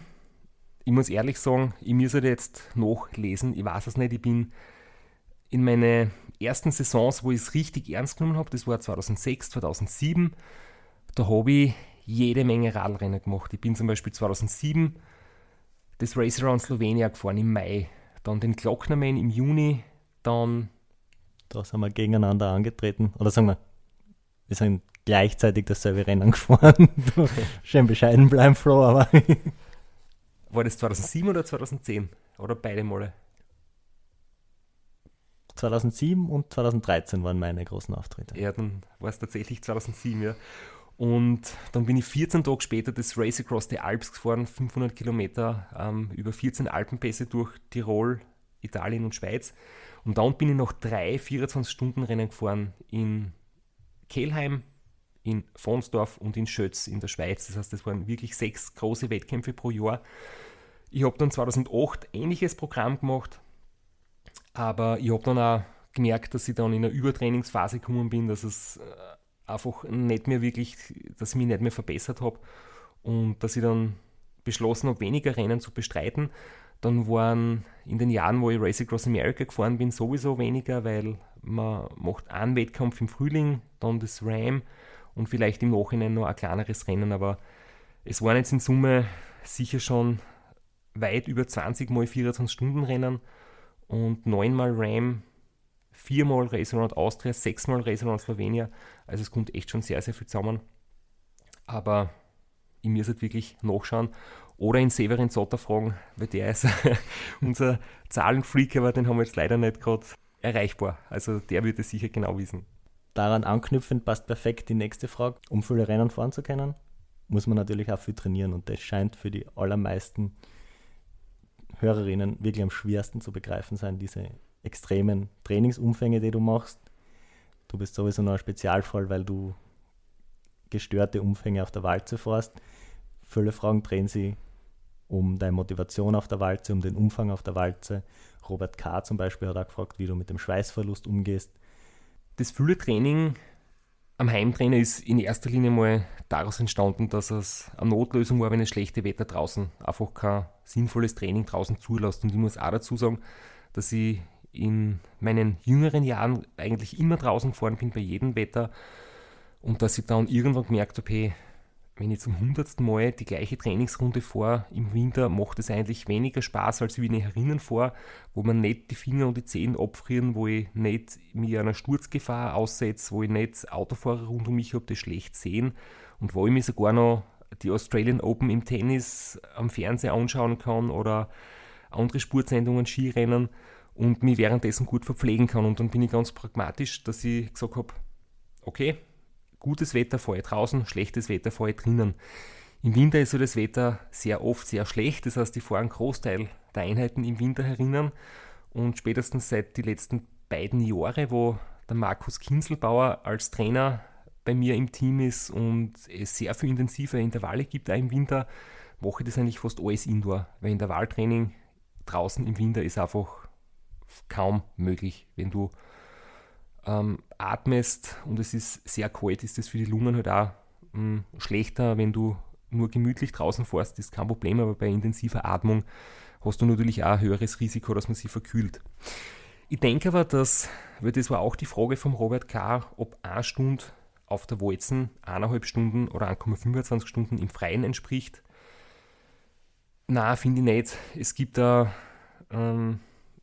Ich muss ehrlich sagen, ich muss halt jetzt nachlesen, ich weiß es nicht, ich bin in meine ersten Saisons, wo ich es richtig ernst genommen habe, das war 2006, 2007, da habe ich jede Menge Radrennen gemacht. Ich bin zum Beispiel 2007 das Race Around Slovenia gefahren im Mai, dann den Glocknerman im Juni, dann. Da sind wir gegeneinander angetreten. Oder sagen wir, wir sind gleichzeitig dasselbe Rennen gefahren. Schön bescheiden bleiben, Flo, aber. War das 2007 oder 2010? Oder beide Male? 2007 und 2013 waren meine großen Auftritte. Ja, dann war es tatsächlich 2007, ja. Und dann bin ich 14 Tage später das Race Across the Alps gefahren, 500 Kilometer ähm, über 14 Alpenpässe durch Tirol, Italien und Schweiz. Und dann bin ich noch drei 24-Stunden-Rennen gefahren in Kelheim, in Fonsdorf und in Schötz in der Schweiz. Das heißt, das waren wirklich sechs große Wettkämpfe pro Jahr. Ich habe dann 2008 ähnliches Programm gemacht, aber ich habe dann auch gemerkt, dass ich dann in eine Übertrainingsphase gekommen bin, dass es äh, einfach nicht mehr wirklich, dass ich mich nicht mehr verbessert habe und dass ich dann beschlossen habe, weniger Rennen zu bestreiten. Dann waren in den Jahren, wo ich Race Across America gefahren bin, sowieso weniger, weil man macht einen Wettkampf im Frühling, dann das Ram und vielleicht im Nachhinein noch ein kleineres Rennen, aber es waren jetzt in Summe sicher schon weit über 20 mal 24 Stunden Rennen und 9 mal Ram, 4 mal Race Around Austria, 6 mal Race Around Slovenia. Also es kommt echt schon sehr, sehr viel zusammen. Aber ich muss halt wirklich nachschauen oder in Severin Zotter fragen, weil der ist unser Zahlenfreak, aber den haben wir jetzt leider nicht gerade erreichbar. Also der würde sicher genau wissen. Daran anknüpfend passt perfekt die nächste Frage. Um viele Rennen fahren zu können, muss man natürlich auch viel trainieren und das scheint für die allermeisten Hörerinnen wirklich am schwersten zu begreifen sein, diese extremen Trainingsumfänge, die du machst. Du bist sowieso noch ein Spezialfall, weil du gestörte Umfänge auf der Walze fährst. Viele Fragen drehen sich um deine Motivation auf der Walze, um den Umfang auf der Walze. Robert K. zum Beispiel hat auch gefragt, wie du mit dem Schweißverlust umgehst. Das viele Training am Heimtrainer ist in erster Linie mal daraus entstanden, dass es eine Notlösung war, wenn es schlechte Wetter draußen einfach kein sinnvolles Training draußen zulässt. Und ich muss auch dazu sagen, dass ich in meinen jüngeren Jahren eigentlich immer draußen gefahren bin, bei jedem Wetter. Und dass ich dann irgendwann gemerkt habe, hey, wenn ich zum hundertsten Mal die gleiche Trainingsrunde fahre im Winter, macht es eigentlich weniger Spaß, als wenn ich herinnen fahre, wo man nicht die Finger und die Zehen abfrieren, wo ich nicht mir einer Sturzgefahr aussetze, wo ich nicht Autofahrer rund um mich habe, die schlecht sehen und wo ich mir sogar noch die Australian Open im Tennis am Fernseher anschauen kann oder andere Sportsendungen, Skirennen und mich währenddessen gut verpflegen kann. Und dann bin ich ganz pragmatisch, dass ich gesagt habe, okay, gutes Wetter ich draußen, schlechtes Wetter ich drinnen. Im Winter ist so das Wetter sehr oft sehr schlecht, das heißt, ich fahre einen Großteil der Einheiten im Winter herinnen. Und spätestens seit die letzten beiden Jahre, wo der Markus Kinselbauer als Trainer bei mir im Team ist und es sehr viel intensive Intervalle gibt, auch im Winter, mache ich das eigentlich fast alles indoor, weil Intervalltraining draußen im Winter ist einfach kaum möglich, wenn du ähm, atmest und es ist sehr kalt, ist das für die Lungen halt auch mh, hm, schlechter, wenn du nur gemütlich draußen fährst, ist kein Problem, aber bei intensiver Atmung hast du natürlich auch ein höheres Risiko, dass man sich verkühlt. Ich denke aber, dass, weil das war auch die Frage vom Robert K., ob eine Stunde auf der Walzen eineinhalb Stunden oder 1,25 Stunden im Freien entspricht. Na, finde ich nicht. Es gibt da ähm,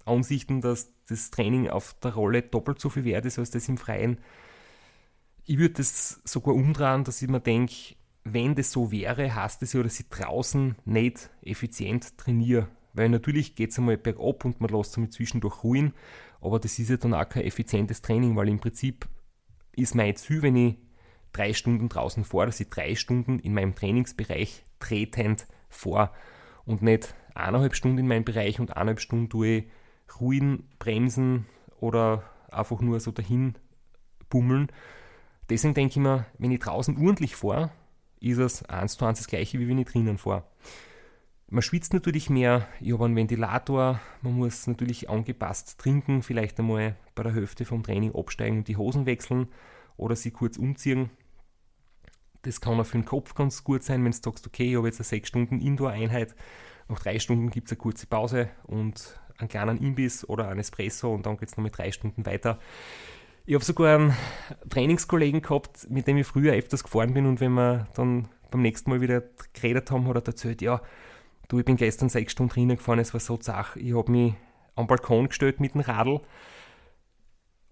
Ansichten, dass das Training auf der Rolle doppelt so viel wert ist als das im Freien. Ich würde das sogar umdrehen, dass ich mir denke, wenn das so wäre, heißt es ja, dass ich draußen nicht effizient trainiere. Weil natürlich geht es einmal bergab und man lässt damit zwischendurch ruhen, aber das ist ja dann auch kein effizientes Training, weil im Prinzip ist mein Ziel, wenn ich drei Stunden draußen fahre, dass ich drei Stunden in meinem Trainingsbereich tretend fahre und nicht eineinhalb Stunden in meinem Bereich und eineinhalb Stunden tue ich ruhen, bremsen oder einfach nur so dahin bummeln. Deswegen denke ich mir, wenn ich draußen ordentlich fahre, ist es eins zu eins das gleiche, wie wenn ich drinnen fahre. Man schwitzt natürlich mehr, ich habe einen Ventilator, man muss natürlich angepasst trinken, vielleicht einmal bei der Hälfte vom Training absteigen und die Hosen wechseln oder sie kurz umziehen. Das kann auch für den Kopf ganz gut sein, wenn du sagst, okay, ich habe jetzt eine 6 Stunden Indoor-Einheit, nach drei Stunden gibt es eine kurze Pause und einen kleinen Imbiss oder ein Espresso und dann geht es noch mit drei Stunden weiter. Ich habe sogar einen Trainingskollegen gehabt, mit dem ich früher öfters gefahren bin und wenn wir dann beim nächsten Mal wieder geredet haben, hat er erzählt, ja, du, ich bin gestern sechs Stunden drinnen gefahren, es war so zach, ich habe mich am Balkon gestellt mit dem Radl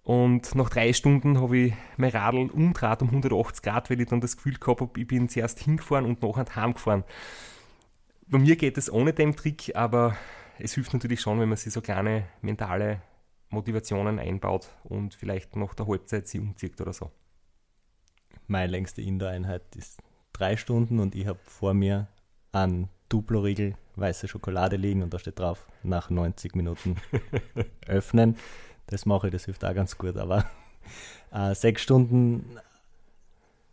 und nach drei Stunden habe ich mein Radl umdraht um 180 Grad, weil ich dann das Gefühl gehabt habe, ich bin zuerst hingefahren und nachher heimgefahren. Bei mir geht es ohne den Trick, aber es hilft natürlich schon, wenn man sich so kleine mentale Motivationen einbaut und vielleicht nach der Halbzeit sie umzieht oder so. Meine längste Indoor-Einheit ist drei Stunden und ich habe vor mir einen Duplo-Riegel weiße Schokolade liegen und da steht drauf, nach 90 Minuten öffnen. Das mache ich, das hilft auch ganz gut, aber äh, sechs Stunden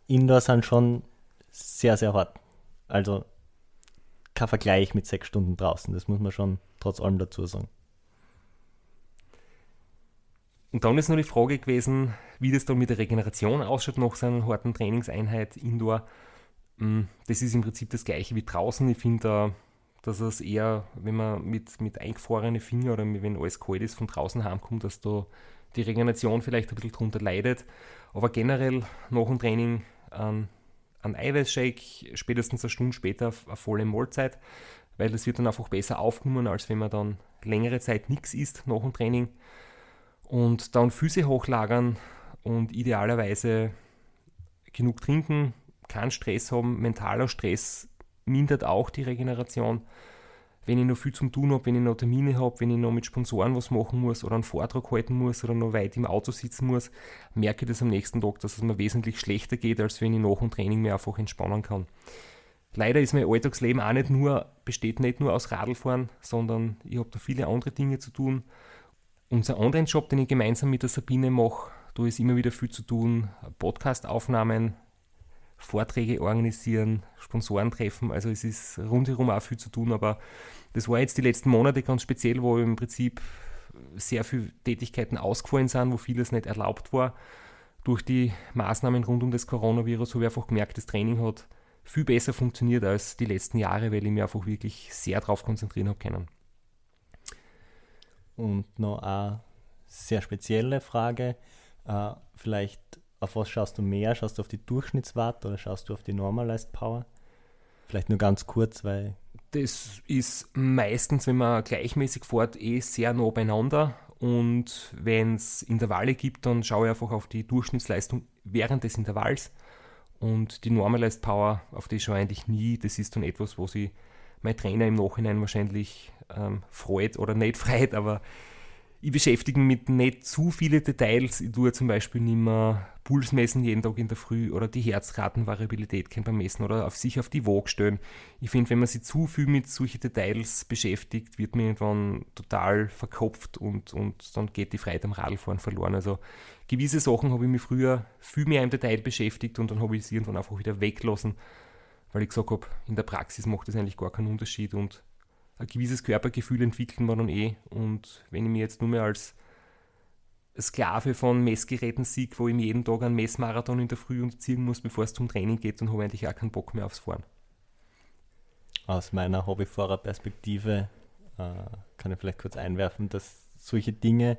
Indoor sind schon sehr, sehr hart. Also kein Vergleich mit sechs Stunden draußen, das muss man schon trotz allem dazu sagen. Und dann ist noch die Frage gewesen, wie das dann mit der Regeneration ausschaut nach so einer harten Trainingseinheit Indoor. Mm, das ist im Prinzip das gleiche wie draußen. Ich finde, dass es eher, wenn man mit, mit eingefrorenen Fingern oder wenn alles kalt ist, von draußen heimkommt, dass da die Regeneration vielleicht ein bisschen drunter leidet. Aber generell nach dem Training einen, einen Eiweißshake, spätestens eine Stunde später eine volle Mahlzeit, weil das wird dann einfach besser aufgenommen, als wenn man dann längere Zeit nichts isst nach dem Training. Und dann Füße hochlagern und idealerweise genug trinken, keinen Stress haben. Mentaler Stress mindert auch die Regeneration. Wenn ich noch viel zum tun habe, wenn ich noch Termine habe, wenn ich noch mit Sponsoren was machen muss oder einen Vortrag halten muss oder noch weit im Auto sitzen muss, merke ich das am nächsten Tag, dass es mir wesentlich schlechter geht, als wenn ich nach dem Training mir einfach entspannen kann. Leider ist mein Alltagsleben auch nicht nur, besteht nicht nur aus Radlfahren, sondern ich habe da viele andere Dinge zu tun. Unser Online-Job, den ich gemeinsam mit der Sabine mache, da ist immer wieder viel zu tun. Podcast-Aufnahmen, Vorträge organisieren, Sponsoren treffen. Also es ist rundherum auch viel zu tun, aber das war jetzt die letzten Monate ganz speziell, wo im Prinzip sehr viele Tätigkeiten ausgefallen sind, wo vieles nicht erlaubt war. Durch die Maßnahmen rund um das Coronavirus habe ich einfach gemerkt, das Training hat viel besser funktioniert als die letzten Jahre, weil ich mich einfach wirklich sehr darauf konzentrieren habe können. Und noch eine sehr spezielle Frage. Äh, vielleicht, auf was schaust du mehr? Schaust du auf die Durchschnittswatt oder schaust du auf die Normalized Power? Vielleicht nur ganz kurz, weil. Das ist meistens, wenn man gleichmäßig fährt, eh sehr nah beieinander. Und wenn es Intervalle gibt, dann schaue ich einfach auf die Durchschnittsleistung während des Intervalls. Und die Normalized Power, auf die schaue ich eigentlich nie. Das ist dann etwas, wo sich mein Trainer im Nachhinein wahrscheinlich ähm, freut oder nicht freut, aber ich beschäftige mich mit nicht zu viele Details. Ich tue zum Beispiel nicht mehr Puls messen jeden Tag in der Früh oder die Herzratenvariabilität kann man messen oder auf sich auf die Waage stellen. Ich finde, wenn man sich zu viel mit solchen Details beschäftigt, wird man irgendwann total verkopft und, und dann geht die Freiheit am Radfahren verloren. Also gewisse Sachen habe ich mich früher viel mehr im Detail beschäftigt und dann habe ich sie irgendwann einfach wieder weggelassen, weil ich gesagt habe, in der Praxis macht das eigentlich gar keinen Unterschied und ein gewisses Körpergefühl entwickeln wir dann eh. Und wenn ich mir jetzt nur mehr als Sklave von Messgeräten sehe, wo ich mir jeden Tag einen Messmarathon in der Früh unterziehen muss, bevor es zum Training geht, dann habe ich eigentlich auch keinen Bock mehr aufs Fahren. Aus meiner Hobbyfahrerperspektive äh, kann ich vielleicht kurz einwerfen, dass solche Dinge,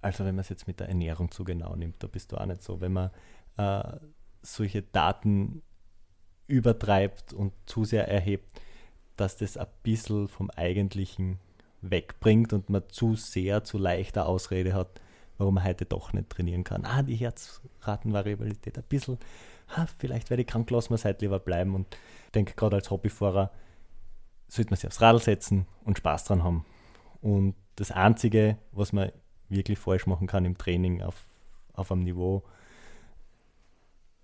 also wenn man es jetzt mit der Ernährung zu genau nimmt, da bist du auch nicht so, wenn man äh, solche Daten übertreibt und zu sehr erhebt, dass das ein bisschen vom Eigentlichen wegbringt und man zu sehr, zu leichter Ausrede hat, warum man heute doch nicht trainieren kann. Ah, die Herzratenvariabilität ein bisschen, ah, vielleicht werde ich krank, lassen wir es lieber bleiben und ich denke, gerade als Hobbyfahrer sollte man sich aufs Radl setzen und Spaß dran haben. Und das Einzige, was man wirklich falsch machen kann im Training auf, auf einem Niveau,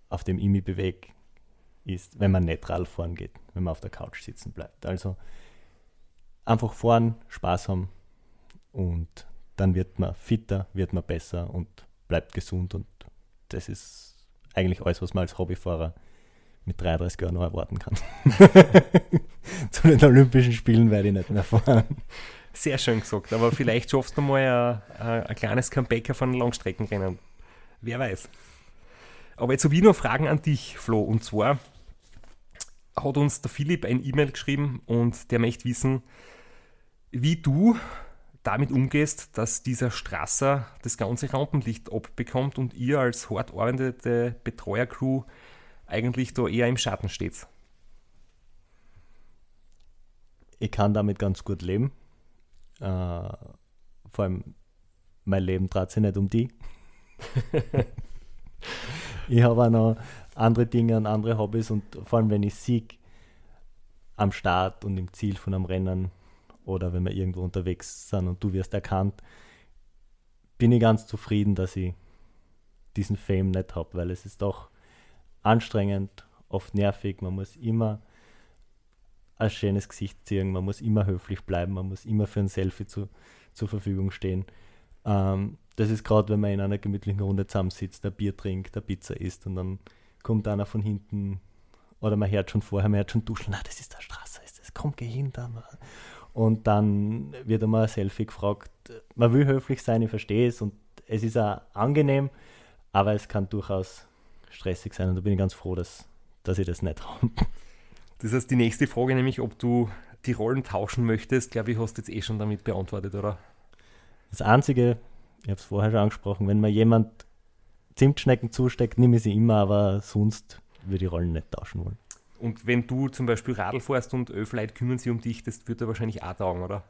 auf dem ich mich bewege, ist, wenn man nicht Radl fahren geht, wenn man auf der Couch sitzen bleibt. Also einfach fahren, Spaß haben und dann wird man fitter, wird man besser und bleibt gesund und das ist eigentlich alles, was man als Hobbyfahrer mit 33 Jahren noch erwarten kann. Zu den Olympischen Spielen werde ich nicht mehr fahren. Sehr schön gesagt, aber vielleicht schaffst du mal ein, ein kleines Comeback von Langstreckenrennen. Wer weiß. Aber jetzt habe ich noch Fragen an dich, Flo, und zwar, hat uns der Philipp ein E-Mail geschrieben und der möchte wissen, wie du damit umgehst, dass dieser Strasser das ganze Rampenlicht abbekommt und ihr als hart arbeitende Betreuercrew eigentlich da eher im Schatten steht. Ich kann damit ganz gut leben. Äh, vor allem, mein Leben dreht sich nicht um die. ich habe auch noch andere Dinge und andere Hobbys und vor allem, wenn ich Sieg am Start und im Ziel von einem Rennen oder wenn wir irgendwo unterwegs sind und du wirst erkannt, bin ich ganz zufrieden, dass ich diesen Fame nicht habe, weil es ist doch anstrengend, oft nervig, man muss immer ein schönes Gesicht ziehen, man muss immer höflich bleiben, man muss immer für ein Selfie zu, zur Verfügung stehen. Ähm, das ist gerade, wenn man in einer gemütlichen Runde zusammensitzt, ein Bier trinkt, eine Pizza isst und dann kommt einer von hinten oder man hört schon vorher, man hört schon duschen, na, das ist der Straße, ist das, komm, geh hin da. Und dann wird einmal ein Selfie gefragt. Man will höflich sein, ich verstehe es und es ist auch angenehm, aber es kann durchaus stressig sein und da bin ich ganz froh, dass, dass ich das nicht habe. Das heißt, die nächste Frage nämlich, ob du die Rollen tauschen möchtest, glaube ich, hast du jetzt eh schon damit beantwortet, oder? Das Einzige, ich habe es vorher schon angesprochen, wenn mir jemand Zimtschnecken zusteckt, nehme ich sie immer, aber sonst würde ich Rollen nicht tauschen wollen. Und wenn du zum Beispiel Radl fährst und elf Leute kümmern sich um dich, das wird da wahrscheinlich auch taugen, oder?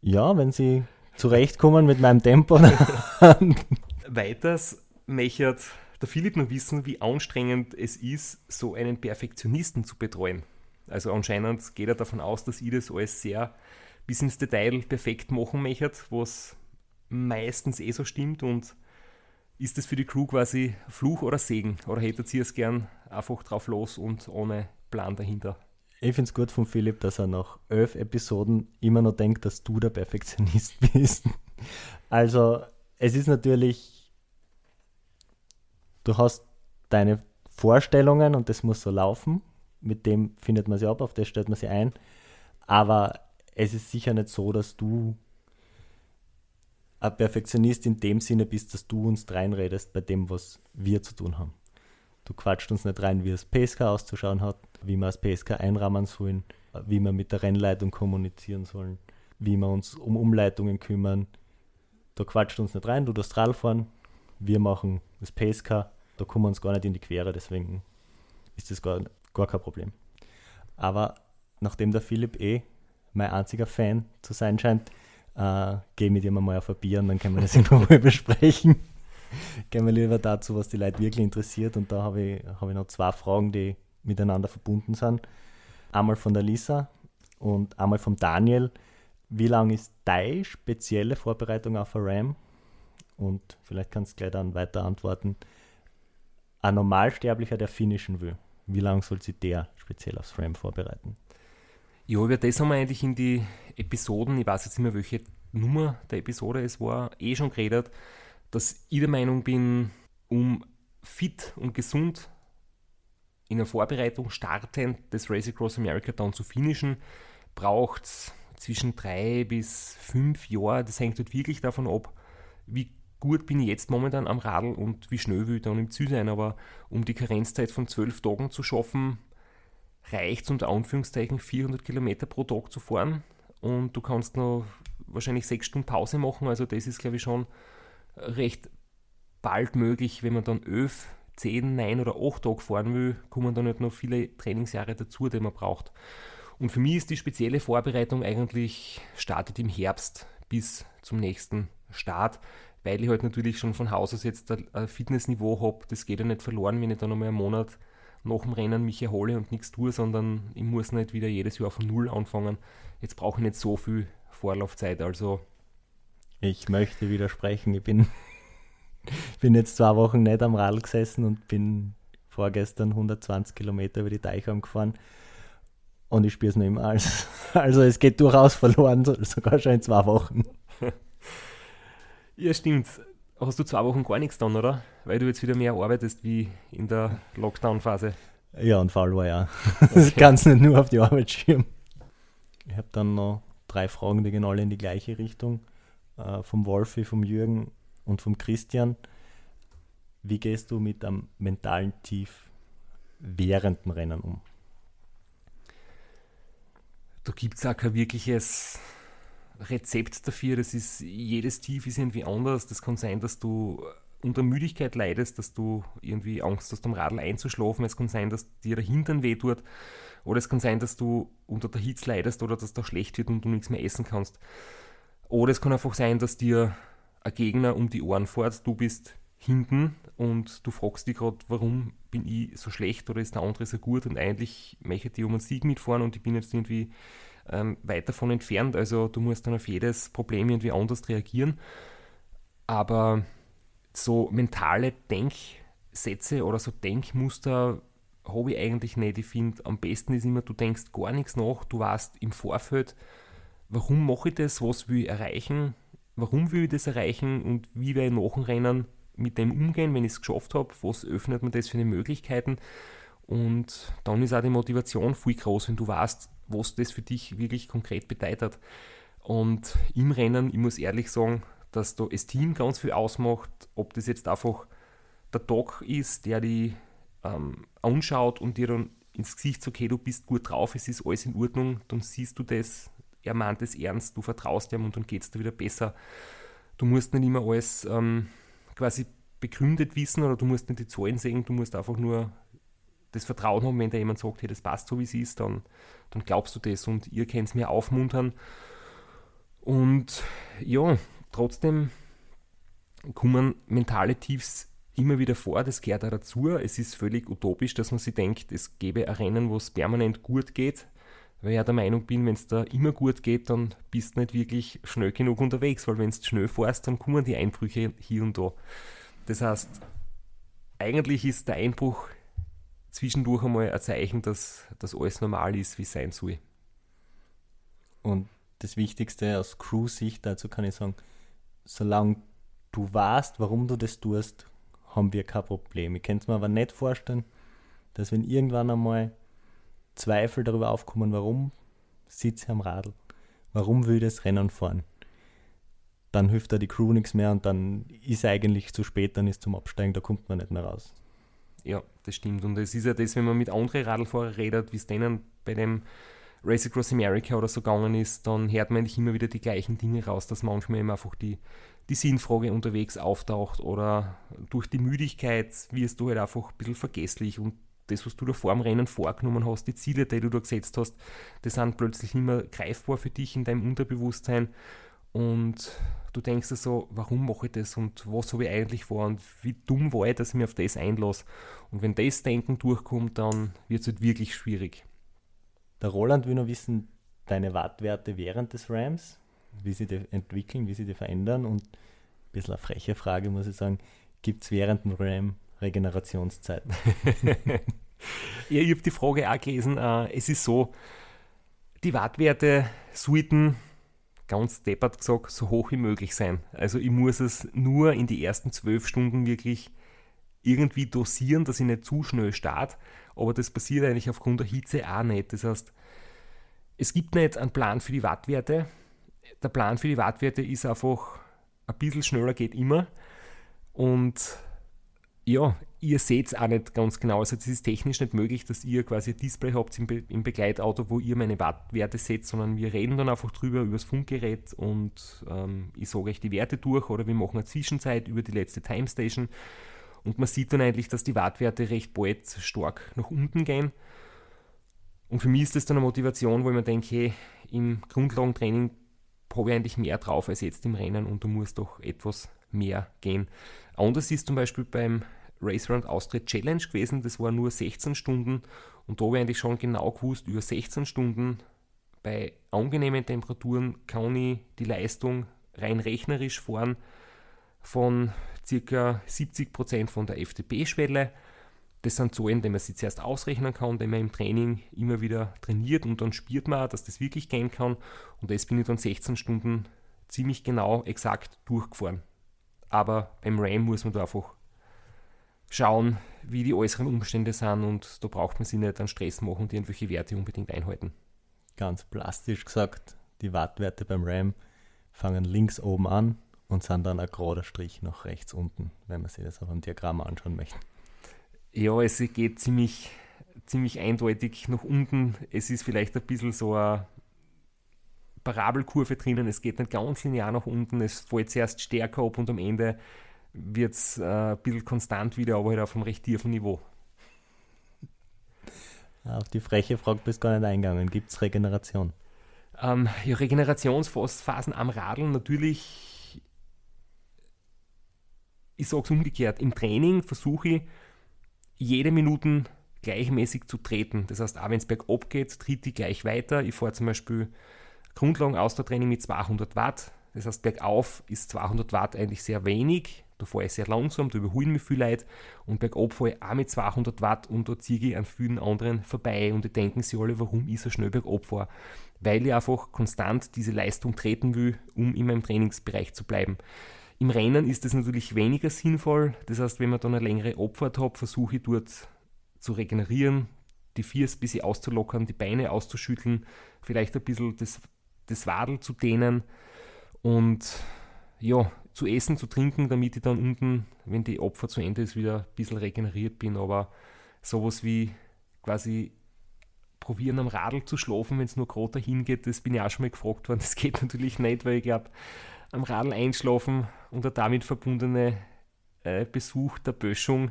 Ja, wenn sie zurechtkommen mit meinem Tempo. Weiters möchte der Philipp noch wissen, wie anstrengend es ist, so einen Perfektionisten zu betreuen. Also anscheinend geht er davon aus, dass ich das alles sehr bis ins Detail perfekt machen möchte, was meistens eh so stimmt und ist das für die Crew quasi Fluch oder Segen? Oder hättet ihr es gern einfach drauf los und ohne Plan dahinter? Ich finde es gut von Philipp, dass er nach elf Episoden immer noch denkt, dass du der Perfektionist bist. Also, es ist natürlich, du hast deine Vorstellungen und das muss so laufen. Mit dem findet man sie ab, auf das stellt man sie ein. Aber es ist sicher nicht so, dass du ein Perfektionist in dem Sinne bist, dass du uns reinredest bei dem, was wir zu tun haben. Du quatscht uns nicht rein, wie das PSK auszuschauen hat, wie wir das PSK einrahmen sollen, wie wir mit der Rennleitung kommunizieren sollen, wie wir uns um Umleitungen kümmern. Da quatscht uns nicht rein, du darfst Radl fahren, wir machen das PSK, da kommen wir uns gar nicht in die Quere, deswegen ist das gar, gar kein Problem. Aber nachdem der Philipp eh mein einziger Fan zu sein scheint, äh, gehe mit ihm mal auf ein Bier und dann können wir das in Ruhe besprechen. Gehen wir lieber dazu, was die Leute wirklich interessiert. Und da habe ich, hab ich noch zwei Fragen, die miteinander verbunden sind. Einmal von der Lisa und einmal vom Daniel. Wie lang ist deine spezielle Vorbereitung auf ein RAM? Und vielleicht kannst du gleich dann weiter antworten. Ein Normalsterblicher, der finishen will, wie lange soll sich der speziell aufs Frame vorbereiten? Ja, über das haben wir eigentlich in die Episoden, ich weiß jetzt nicht mehr, welche Nummer der Episode es war, eh schon geredet, dass ich der Meinung bin, um fit und gesund in der Vorbereitung startend das Race Across America dann zu finishen, braucht es zwischen drei bis fünf Jahre. Das hängt halt wirklich davon ab, wie gut bin ich jetzt momentan am Radl und wie schnell will ich dann im Ziel sein. Aber um die Karenzzeit von zwölf Tagen zu schaffen, reicht es unter Anführungszeichen 400 Kilometer pro Tag zu fahren und du kannst noch wahrscheinlich sechs Stunden Pause machen. Also das ist, glaube ich, schon recht bald möglich, wenn man dann 11, 10, 9 oder 8 Tage fahren will, kommen dann nicht noch viele Trainingsjahre dazu, die man braucht. Und für mich ist die spezielle Vorbereitung eigentlich startet im Herbst bis zum nächsten Start, weil ich halt natürlich schon von Haus aus jetzt ein Fitnessniveau habe. Das geht ja nicht verloren, wenn ich dann nochmal einen Monat nach dem Rennen mich erhole und nichts tue, sondern ich muss nicht wieder jedes Jahr von Null anfangen. Jetzt brauche ich nicht so viel Vorlaufzeit. Also ich möchte widersprechen. Ich bin, bin jetzt zwei Wochen nicht am Radl gesessen und bin vorgestern 120 Kilometer über die Teichung gefahren und ich spüre es noch immer. Also, also es geht durchaus verloren, sogar schon in zwei Wochen. Ja, stimmt hast du zwei Wochen gar nichts dann, oder? Weil du jetzt wieder mehr arbeitest wie in der Lockdown-Phase. Ja, und Fall war ja. Okay. Das kannst nicht nur auf die Arbeit schirmen. Ich habe dann noch drei Fragen, die gehen alle in die gleiche Richtung. Äh, vom Wolfi, vom Jürgen und vom Christian. Wie gehst du mit einem mentalen Tief während dem Rennen um? Da gibt es auch kein wirkliches Rezept dafür. Das ist, jedes Tief ist irgendwie anders. Das kann sein, dass du unter Müdigkeit leidest, dass du irgendwie Angst hast, am Radl einzuschlafen. Es kann sein, dass dir der Hintern wehtut. Oder es kann sein, dass du unter der Hitze leidest oder dass da schlecht wird und du nichts mehr essen kannst. Oder es kann einfach sein, dass dir ein Gegner um die Ohren fährt, du bist hinten und du fragst dich gerade, warum bin ich so schlecht oder ist der andere so gut und eigentlich möchte ich um einen Sieg mitfahren und ich bin jetzt irgendwie ähm, weit davon entfernt. Also du musst dann auf jedes Problem irgendwie anders reagieren. Aber so mentale Denksätze oder so Denkmuster habe ich eigentlich nicht. Ich finde, am besten ist immer, du denkst gar nichts nach, du weißt im Vorfeld, warum mache ich das, was will ich erreichen, warum will ich das erreichen und wie werde ich nach dem Rennen mit dem umgehen, wenn ich es geschafft habe, was öffnet mir das für eine Möglichkeiten. Und dann ist auch die Motivation viel groß, wenn du weißt, was das für dich wirklich konkret bedeutet. Und im Rennen, ich muss ehrlich sagen, dass da das Team ganz viel ausmacht, ob das jetzt einfach der Doc ist, der die ähm, anschaut und dir dann ins Gesicht sagt, okay, du bist gut drauf, es ist alles in Ordnung, dann siehst du das, er meint es ernst, du vertraust ihm und dann geht es dir wieder besser. Du musst nicht immer alles ähm, quasi begründet wissen oder du musst nicht die Zahlen sehen, du musst einfach nur das Vertrauen haben, wenn da jemand sagt, hey, das passt so wie es ist, dann, dann glaubst du das und ihr könnt es mir aufmuntern. Und ja, trotzdem kommen mentale Tiefs immer wieder vor, das gehört auch dazu. Es ist völlig utopisch, dass man sich denkt, es gäbe ein Rennen, wo es permanent gut geht, weil ich ja der Meinung bin, wenn es da immer gut geht, dann bist du nicht wirklich schnell genug unterwegs, weil wenn du schnell fährst, dann kommen die Einbrüche hier und da. Das heißt, eigentlich ist der Einbruch zwischendurch einmal ein Zeichen, dass das alles normal ist, wie es sein soll. Und das Wichtigste aus Crew-Sicht dazu kann ich sagen, solange du weißt, warum du das tust, haben wir kein Problem. Ich kann es mir aber nicht vorstellen, dass wenn irgendwann einmal Zweifel darüber aufkommen, warum sitze ich am Radl, warum will ich das Rennen fahren, dann hilft da die Crew nichts mehr und dann ist eigentlich zu spät, dann ist zum Absteigen, da kommt man nicht mehr raus. Ja, das stimmt. Und es ist ja das, wenn man mit anderen Radlfahrern redet, wie es denen bei dem Race Across America oder so gegangen ist, dann hört man eigentlich immer wieder die gleichen Dinge raus, dass manchmal eben einfach die, die Sinnfrage unterwegs auftaucht oder durch die Müdigkeit wirst du halt einfach ein bisschen vergesslich und das, was du da vor dem Rennen vorgenommen hast, die Ziele, die du da gesetzt hast, die sind plötzlich nicht mehr greifbar für dich in deinem Unterbewusstsein und du denkst dir so, warum mache ich das und was habe ich eigentlich vor und wie dumm war ich, dass ich mich auf das einlasse. Und wenn das Denken durchkommt, dann wird es halt wirklich schwierig. Der Roland will noch wissen, deine Wattwerte während des Rams, wie sie die entwickeln, wie sie die verändern und ein bisschen eine freche Frage, muss ich sagen, gibt es während dem Ram Regenerationszeit? ja, ich habe die Frage auch gelesen. Äh, es ist so, die Wattwerte sollten ganz deppert gesagt, so hoch wie möglich sein. Also ich muss es nur in die ersten zwölf Stunden wirklich irgendwie dosieren, dass ich nicht zu schnell starte. Aber das passiert eigentlich aufgrund der Hitze auch nicht. Das heißt, es gibt nicht einen Plan für die Wattwerte. Der Plan für die Wattwerte ist einfach, ein bisschen schneller geht immer. Und ja, ihr seht es auch nicht ganz genau. Also, es ist technisch nicht möglich, dass ihr quasi ein Display habt im, Be im Begleitauto, wo ihr meine Wattwerte seht, sondern wir reden dann einfach drüber, über das Funkgerät und ähm, ich sage euch die Werte durch oder wir machen eine Zwischenzeit über die letzte Timestation und man sieht dann eigentlich, dass die Wattwerte recht bald stark nach unten gehen. Und für mich ist das dann eine Motivation, wo ich mir denke, hey, im Grundlagentraining habe ich eigentlich mehr drauf als jetzt im Rennen und du musst doch etwas mehr gehen. Anders ist zum Beispiel beim Race Round Austria Challenge gewesen. Das war nur 16 Stunden und da habe ich eigentlich schon genau gewusst, über 16 Stunden bei angenehmen Temperaturen kann ich die Leistung rein rechnerisch fahren von ca. 70% von der FTP-Schwelle. Das sind Zahlen, die man sich zuerst ausrechnen kann, die man im Training immer wieder trainiert und dann spürt man, dass das wirklich gehen kann. Und das bin ich dann 16 Stunden ziemlich genau exakt durchgefahren. Aber beim RAM muss man da einfach schauen, wie die äußeren Umstände sind und da braucht man sich nicht an Stress machen und irgendwelche Werte unbedingt einhalten. Ganz plastisch gesagt, die Wattwerte beim RAM fangen links oben an und sind dann ein gerader Strich nach rechts unten, wenn man sich das auf einem Diagramm anschauen möchte. Ja, es geht ziemlich, ziemlich eindeutig nach unten. Es ist vielleicht ein bisschen so eine Parabelkurve drinnen. Es geht nicht ganz linear nach unten. Es fällt zuerst stärker ab und am Ende wird es äh, ein bisschen konstant wieder, aber halt auf einem recht tiefen Niveau. Auf die freche Frage bist du gar nicht eingegangen. Gibt es Regeneration? Ähm, ja, Regenerationsphasen am Radeln natürlich, ich sage es umgekehrt, im Training versuche ich jede Minute gleichmäßig zu treten. Das heißt, auch wenn es bergab geht, tritt ich gleich weiter. Ich fahre zum Beispiel Grundlagen-Ausdauertraining mit 200 Watt. Das heißt, bergauf ist 200 Watt eigentlich sehr wenig. Da fahre ich sehr langsam, da überholen mich viele Leute und bergab fahre ich auch mit 200 Watt und da ziehe ich an vielen anderen vorbei und die denken sich alle, warum ich so schnell bergab fahre. Weil ich einfach konstant diese Leistung treten will, um in meinem Trainingsbereich zu bleiben. Im Rennen ist das natürlich weniger sinnvoll. Das heißt, wenn man dann eine längere Abfahrt hat, versuche ich dort zu regenerieren, die Viers ein bisschen auszulockern, die Beine auszuschütteln, vielleicht ein bisschen das, das Wadel zu dehnen und ja, zu essen, zu trinken, damit ich dann unten, wenn die Opfer zu Ende ist, wieder ein bisschen regeneriert bin. Aber sowas wie quasi probieren am Radl zu schlafen, wenn es nur gerade dahin geht, das bin ich auch schon mal gefragt worden. Das geht natürlich nicht, weil ich glaube, am Radl einschlafen und der damit verbundene äh, Besuch der Böschung,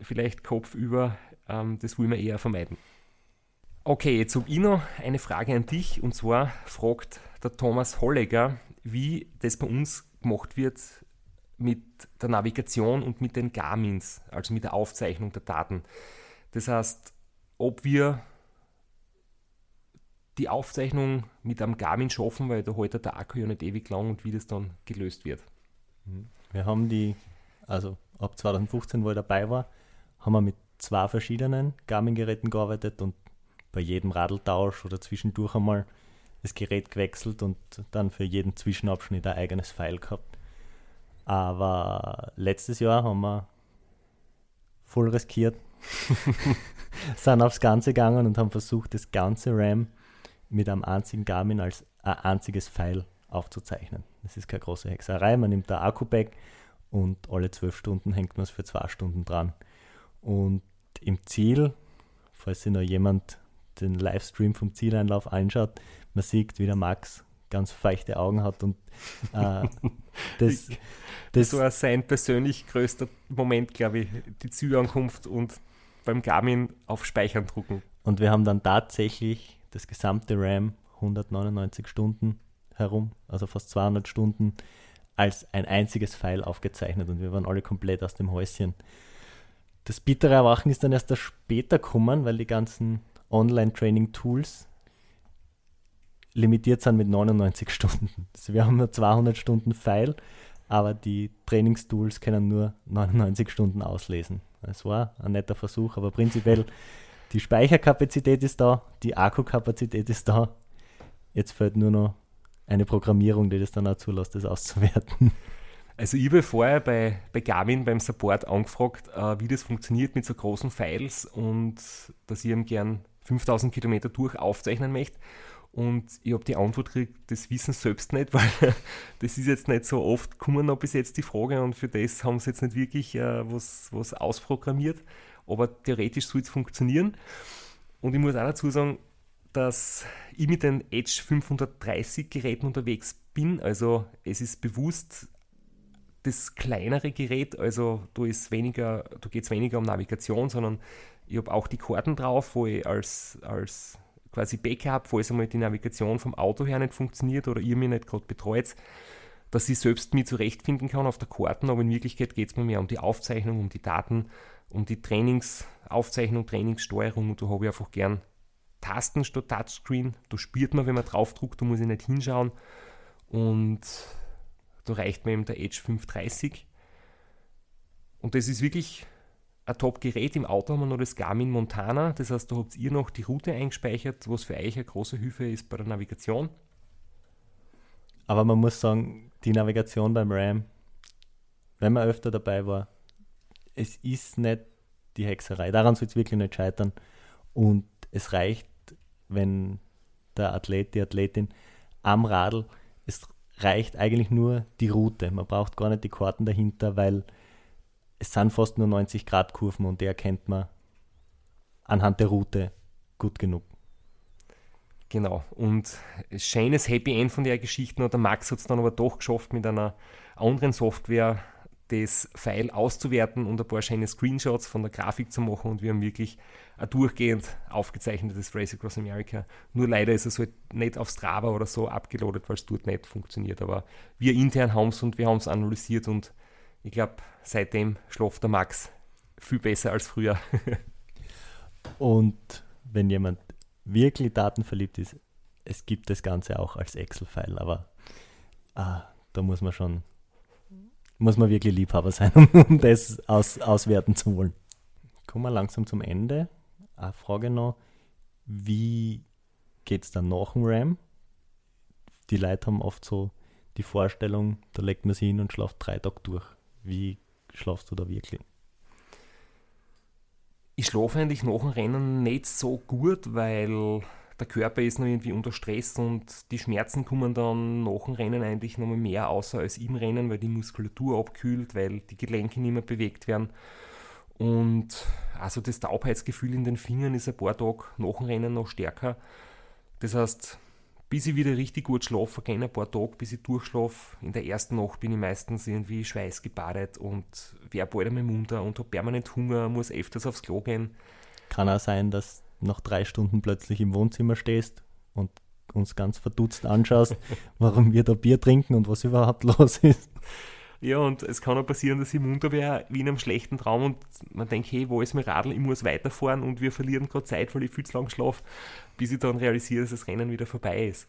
vielleicht kopfüber, ähm, das wollen wir eher vermeiden. Okay, jetzt habe ich noch eine Frage an dich und zwar fragt der Thomas Holleger, wie das bei uns gemacht wird mit der Navigation und mit den Garmins, also mit der Aufzeichnung der Daten. Das heißt, ob wir die Aufzeichnung mit einem Garmin schaffen, weil da heute der Akku ja nicht ewig lang und wie das dann gelöst wird. Mhm. Wir haben die, also ab 2015, wo ich dabei war, haben wir mit zwei verschiedenen Garmin-Geräten gearbeitet und bei jedem Radeltausch oder zwischendurch einmal das Gerät gewechselt und dann für jeden Zwischenabschnitt ein eigenes File gehabt. Aber letztes Jahr haben wir voll riskiert, sind aufs Ganze gegangen und haben versucht, das ganze RAM mit einem einzigen Garmin als ein einziges File aufzuzeichnen. Das ist keine große Hexerei. Man nimmt da Akku-Pack und alle zwölf Stunden hängt man es für zwei Stunden dran. Und im Ziel, falls sich noch jemand den Livestream vom Zieleinlauf anschaut, man sieht, wie der Max ganz feuchte Augen hat und äh, das, das, war sein persönlich größter Moment, glaube ich, die Zielankunft und beim Garmin auf Speichern drucken. Und wir haben dann tatsächlich das gesamte RAM 199 Stunden herum, also fast 200 Stunden, als ein einziges File aufgezeichnet und wir waren alle komplett aus dem Häuschen. Das bittere Erwachen ist dann erst später gekommen, weil die ganzen Online-Training-Tools limitiert sind mit 99 Stunden. Also wir haben nur 200 Stunden File, aber die Trainingstools können nur 99 Stunden auslesen. Es war ein netter Versuch, aber prinzipiell die Speicherkapazität ist da, die Akkukapazität ist da. Jetzt fehlt nur noch eine Programmierung, die das dann auch zulässt, das auszuwerten. Also ich habe vorher bei, bei Garmin beim Support angefragt, äh, wie das funktioniert mit so großen Files und dass ich ihm gern 5000 Kilometer durch aufzeichnen möchte. Und ich habe die Antwort gekriegt, das wissen sie selbst nicht, weil das ist jetzt nicht so oft, kommen noch bis jetzt die Frage und für das haben sie jetzt nicht wirklich äh, was, was ausprogrammiert. Aber theoretisch soll es funktionieren. Und ich muss auch dazu sagen, dass ich mit den Edge 530 Geräten unterwegs bin. Also es ist bewusst das kleinere Gerät, also da ist weniger, da geht es weniger um Navigation, sondern ich habe auch die Karten drauf, wo ich als, als quasi Backup, falls einmal die Navigation vom Auto her nicht funktioniert oder ihr mir nicht gerade betreut, dass ich selbst mich zurechtfinden kann auf der Karten, aber in Wirklichkeit geht es mir mehr um die Aufzeichnung, um die Daten, um die Trainingsaufzeichnung, Trainingssteuerung und da habe ich einfach gern Tasten statt Touchscreen. Da spürt man, wenn man draufdruckt, da muss ich nicht hinschauen und da reicht mir eben der Edge 530 und das ist wirklich ein Top-Gerät. Im Auto haben wir noch das Garmin Montana. Das heißt, da habt ihr noch die Route eingespeichert, was für euch eine große Hilfe ist bei der Navigation. Aber man muss sagen, die Navigation beim RAM, wenn man öfter dabei war, es ist nicht die Hexerei. Daran soll es wirklich nicht scheitern. Und es reicht, wenn der Athlet, die Athletin am Radl, es reicht eigentlich nur die Route. Man braucht gar nicht die Karten dahinter, weil es sind fast nur 90 Grad Kurven und die erkennt man anhand der Route gut genug. Genau. Und schönes Happy End von der Geschichte. Der Max hat es dann aber doch geschafft, mit einer anderen Software das File auszuwerten und ein paar schöne Screenshots von der Grafik zu machen. Und wir haben wirklich ein durchgehend aufgezeichnetes Race Across America. Nur leider ist es halt nicht auf Strava oder so abgeloadet, weil es dort nicht funktioniert. Aber wir intern haben es und wir haben es analysiert und ich glaube, seitdem schläft der Max viel besser als früher. Und wenn jemand wirklich datenverliebt ist, es gibt das Ganze auch als Excel-File, aber ah, da muss man schon, muss man wirklich Liebhaber sein, um das aus, auswerten zu wollen. Kommen wir langsam zum Ende. Eine Frage noch, wie geht es dann nach dem RAM? Die Leute haben oft so die Vorstellung, da legt man sich hin und schlaft drei Tage durch. Wie schlafst du da wirklich? Ich schlafe eigentlich nach dem Rennen nicht so gut, weil der Körper ist noch irgendwie unter Stress und die Schmerzen kommen dann nach dem Rennen eigentlich noch mehr außer als im Rennen, weil die Muskulatur abkühlt, weil die Gelenke nicht mehr bewegt werden. Und also das Taubheitsgefühl in den Fingern ist ein paar Tage nach dem Rennen noch stärker. Das heißt, bis ich wieder richtig gut schlafe, ein paar Tage, bis ich durchschlafe. In der ersten Nacht bin ich meistens irgendwie schweißgebadet und werde bald einmal munter und habe permanent Hunger, muss öfters aufs Klo gehen. Kann auch sein, dass nach drei Stunden plötzlich im Wohnzimmer stehst und uns ganz verdutzt anschaust, warum wir da Bier trinken und was überhaupt los ist. Ja, und es kann auch passieren, dass ich munter wäre, wie in einem schlechten Traum und man denkt, hey, wo ist mein Radl? Ich muss weiterfahren und wir verlieren gerade Zeit, weil ich viel zu lang schlafe, bis ich dann realisiere, dass das Rennen wieder vorbei ist.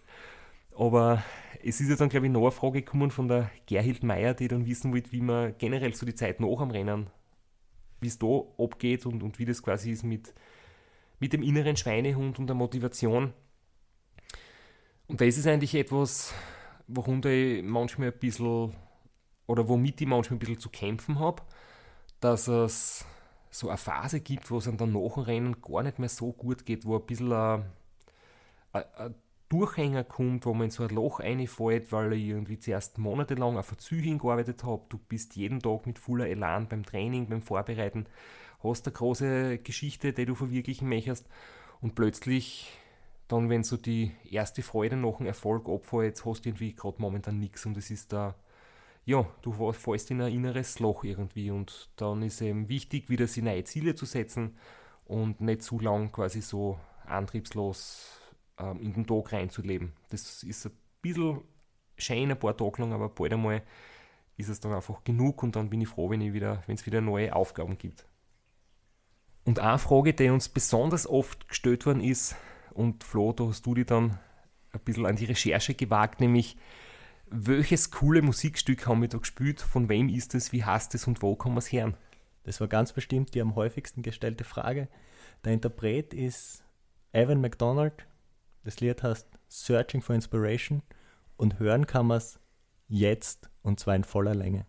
Aber es ist ja dann, glaube ich, noch eine Frage gekommen von der Gerhild Meier, die dann wissen wollte, wie man generell so die Zeit nach am Rennen, wie es da abgeht und, und wie das quasi ist mit, mit dem inneren Schweinehund und der Motivation. Und das ist eigentlich etwas, worunter ich manchmal ein bisschen oder womit ich manchmal ein bisschen zu kämpfen habe, dass es so eine Phase gibt, wo es an der Nachrennen gar nicht mehr so gut geht, wo ein bisschen ein, ein Durchhänger kommt, wo man in so ein Loch reinfällt, weil ich irgendwie zuerst monatelang auf ein gearbeitet habe. Du bist jeden Tag mit voller Elan beim Training, beim Vorbereiten, hast eine große Geschichte, die du verwirklichen möchtest und plötzlich dann, wenn so die erste Freude nach dem Erfolg abfällt, hast du irgendwie gerade momentan nichts und es ist da ja, du fällst in ein inneres Loch irgendwie und dann ist eben wichtig, wieder sich neue Ziele zu setzen und nicht zu lang quasi so antriebslos ähm, in den Tag reinzuleben. Das ist ein bisschen schön, ein paar Tage lang, aber bald einmal ist es dann einfach genug und dann bin ich froh, wenn es wieder, wieder neue Aufgaben gibt. Und eine Frage, die uns besonders oft gestellt worden ist, und Flo, da hast du die dann ein bisschen an die Recherche gewagt, nämlich welches coole Musikstück haben wir da gespielt? Von wem ist es? Wie heißt es und wo kann man es hören? Das war ganz bestimmt die am häufigsten gestellte Frage. Der Interpret ist Evan McDonald. Das Lied heißt Searching for Inspiration und hören kann man es jetzt und zwar in voller Länge.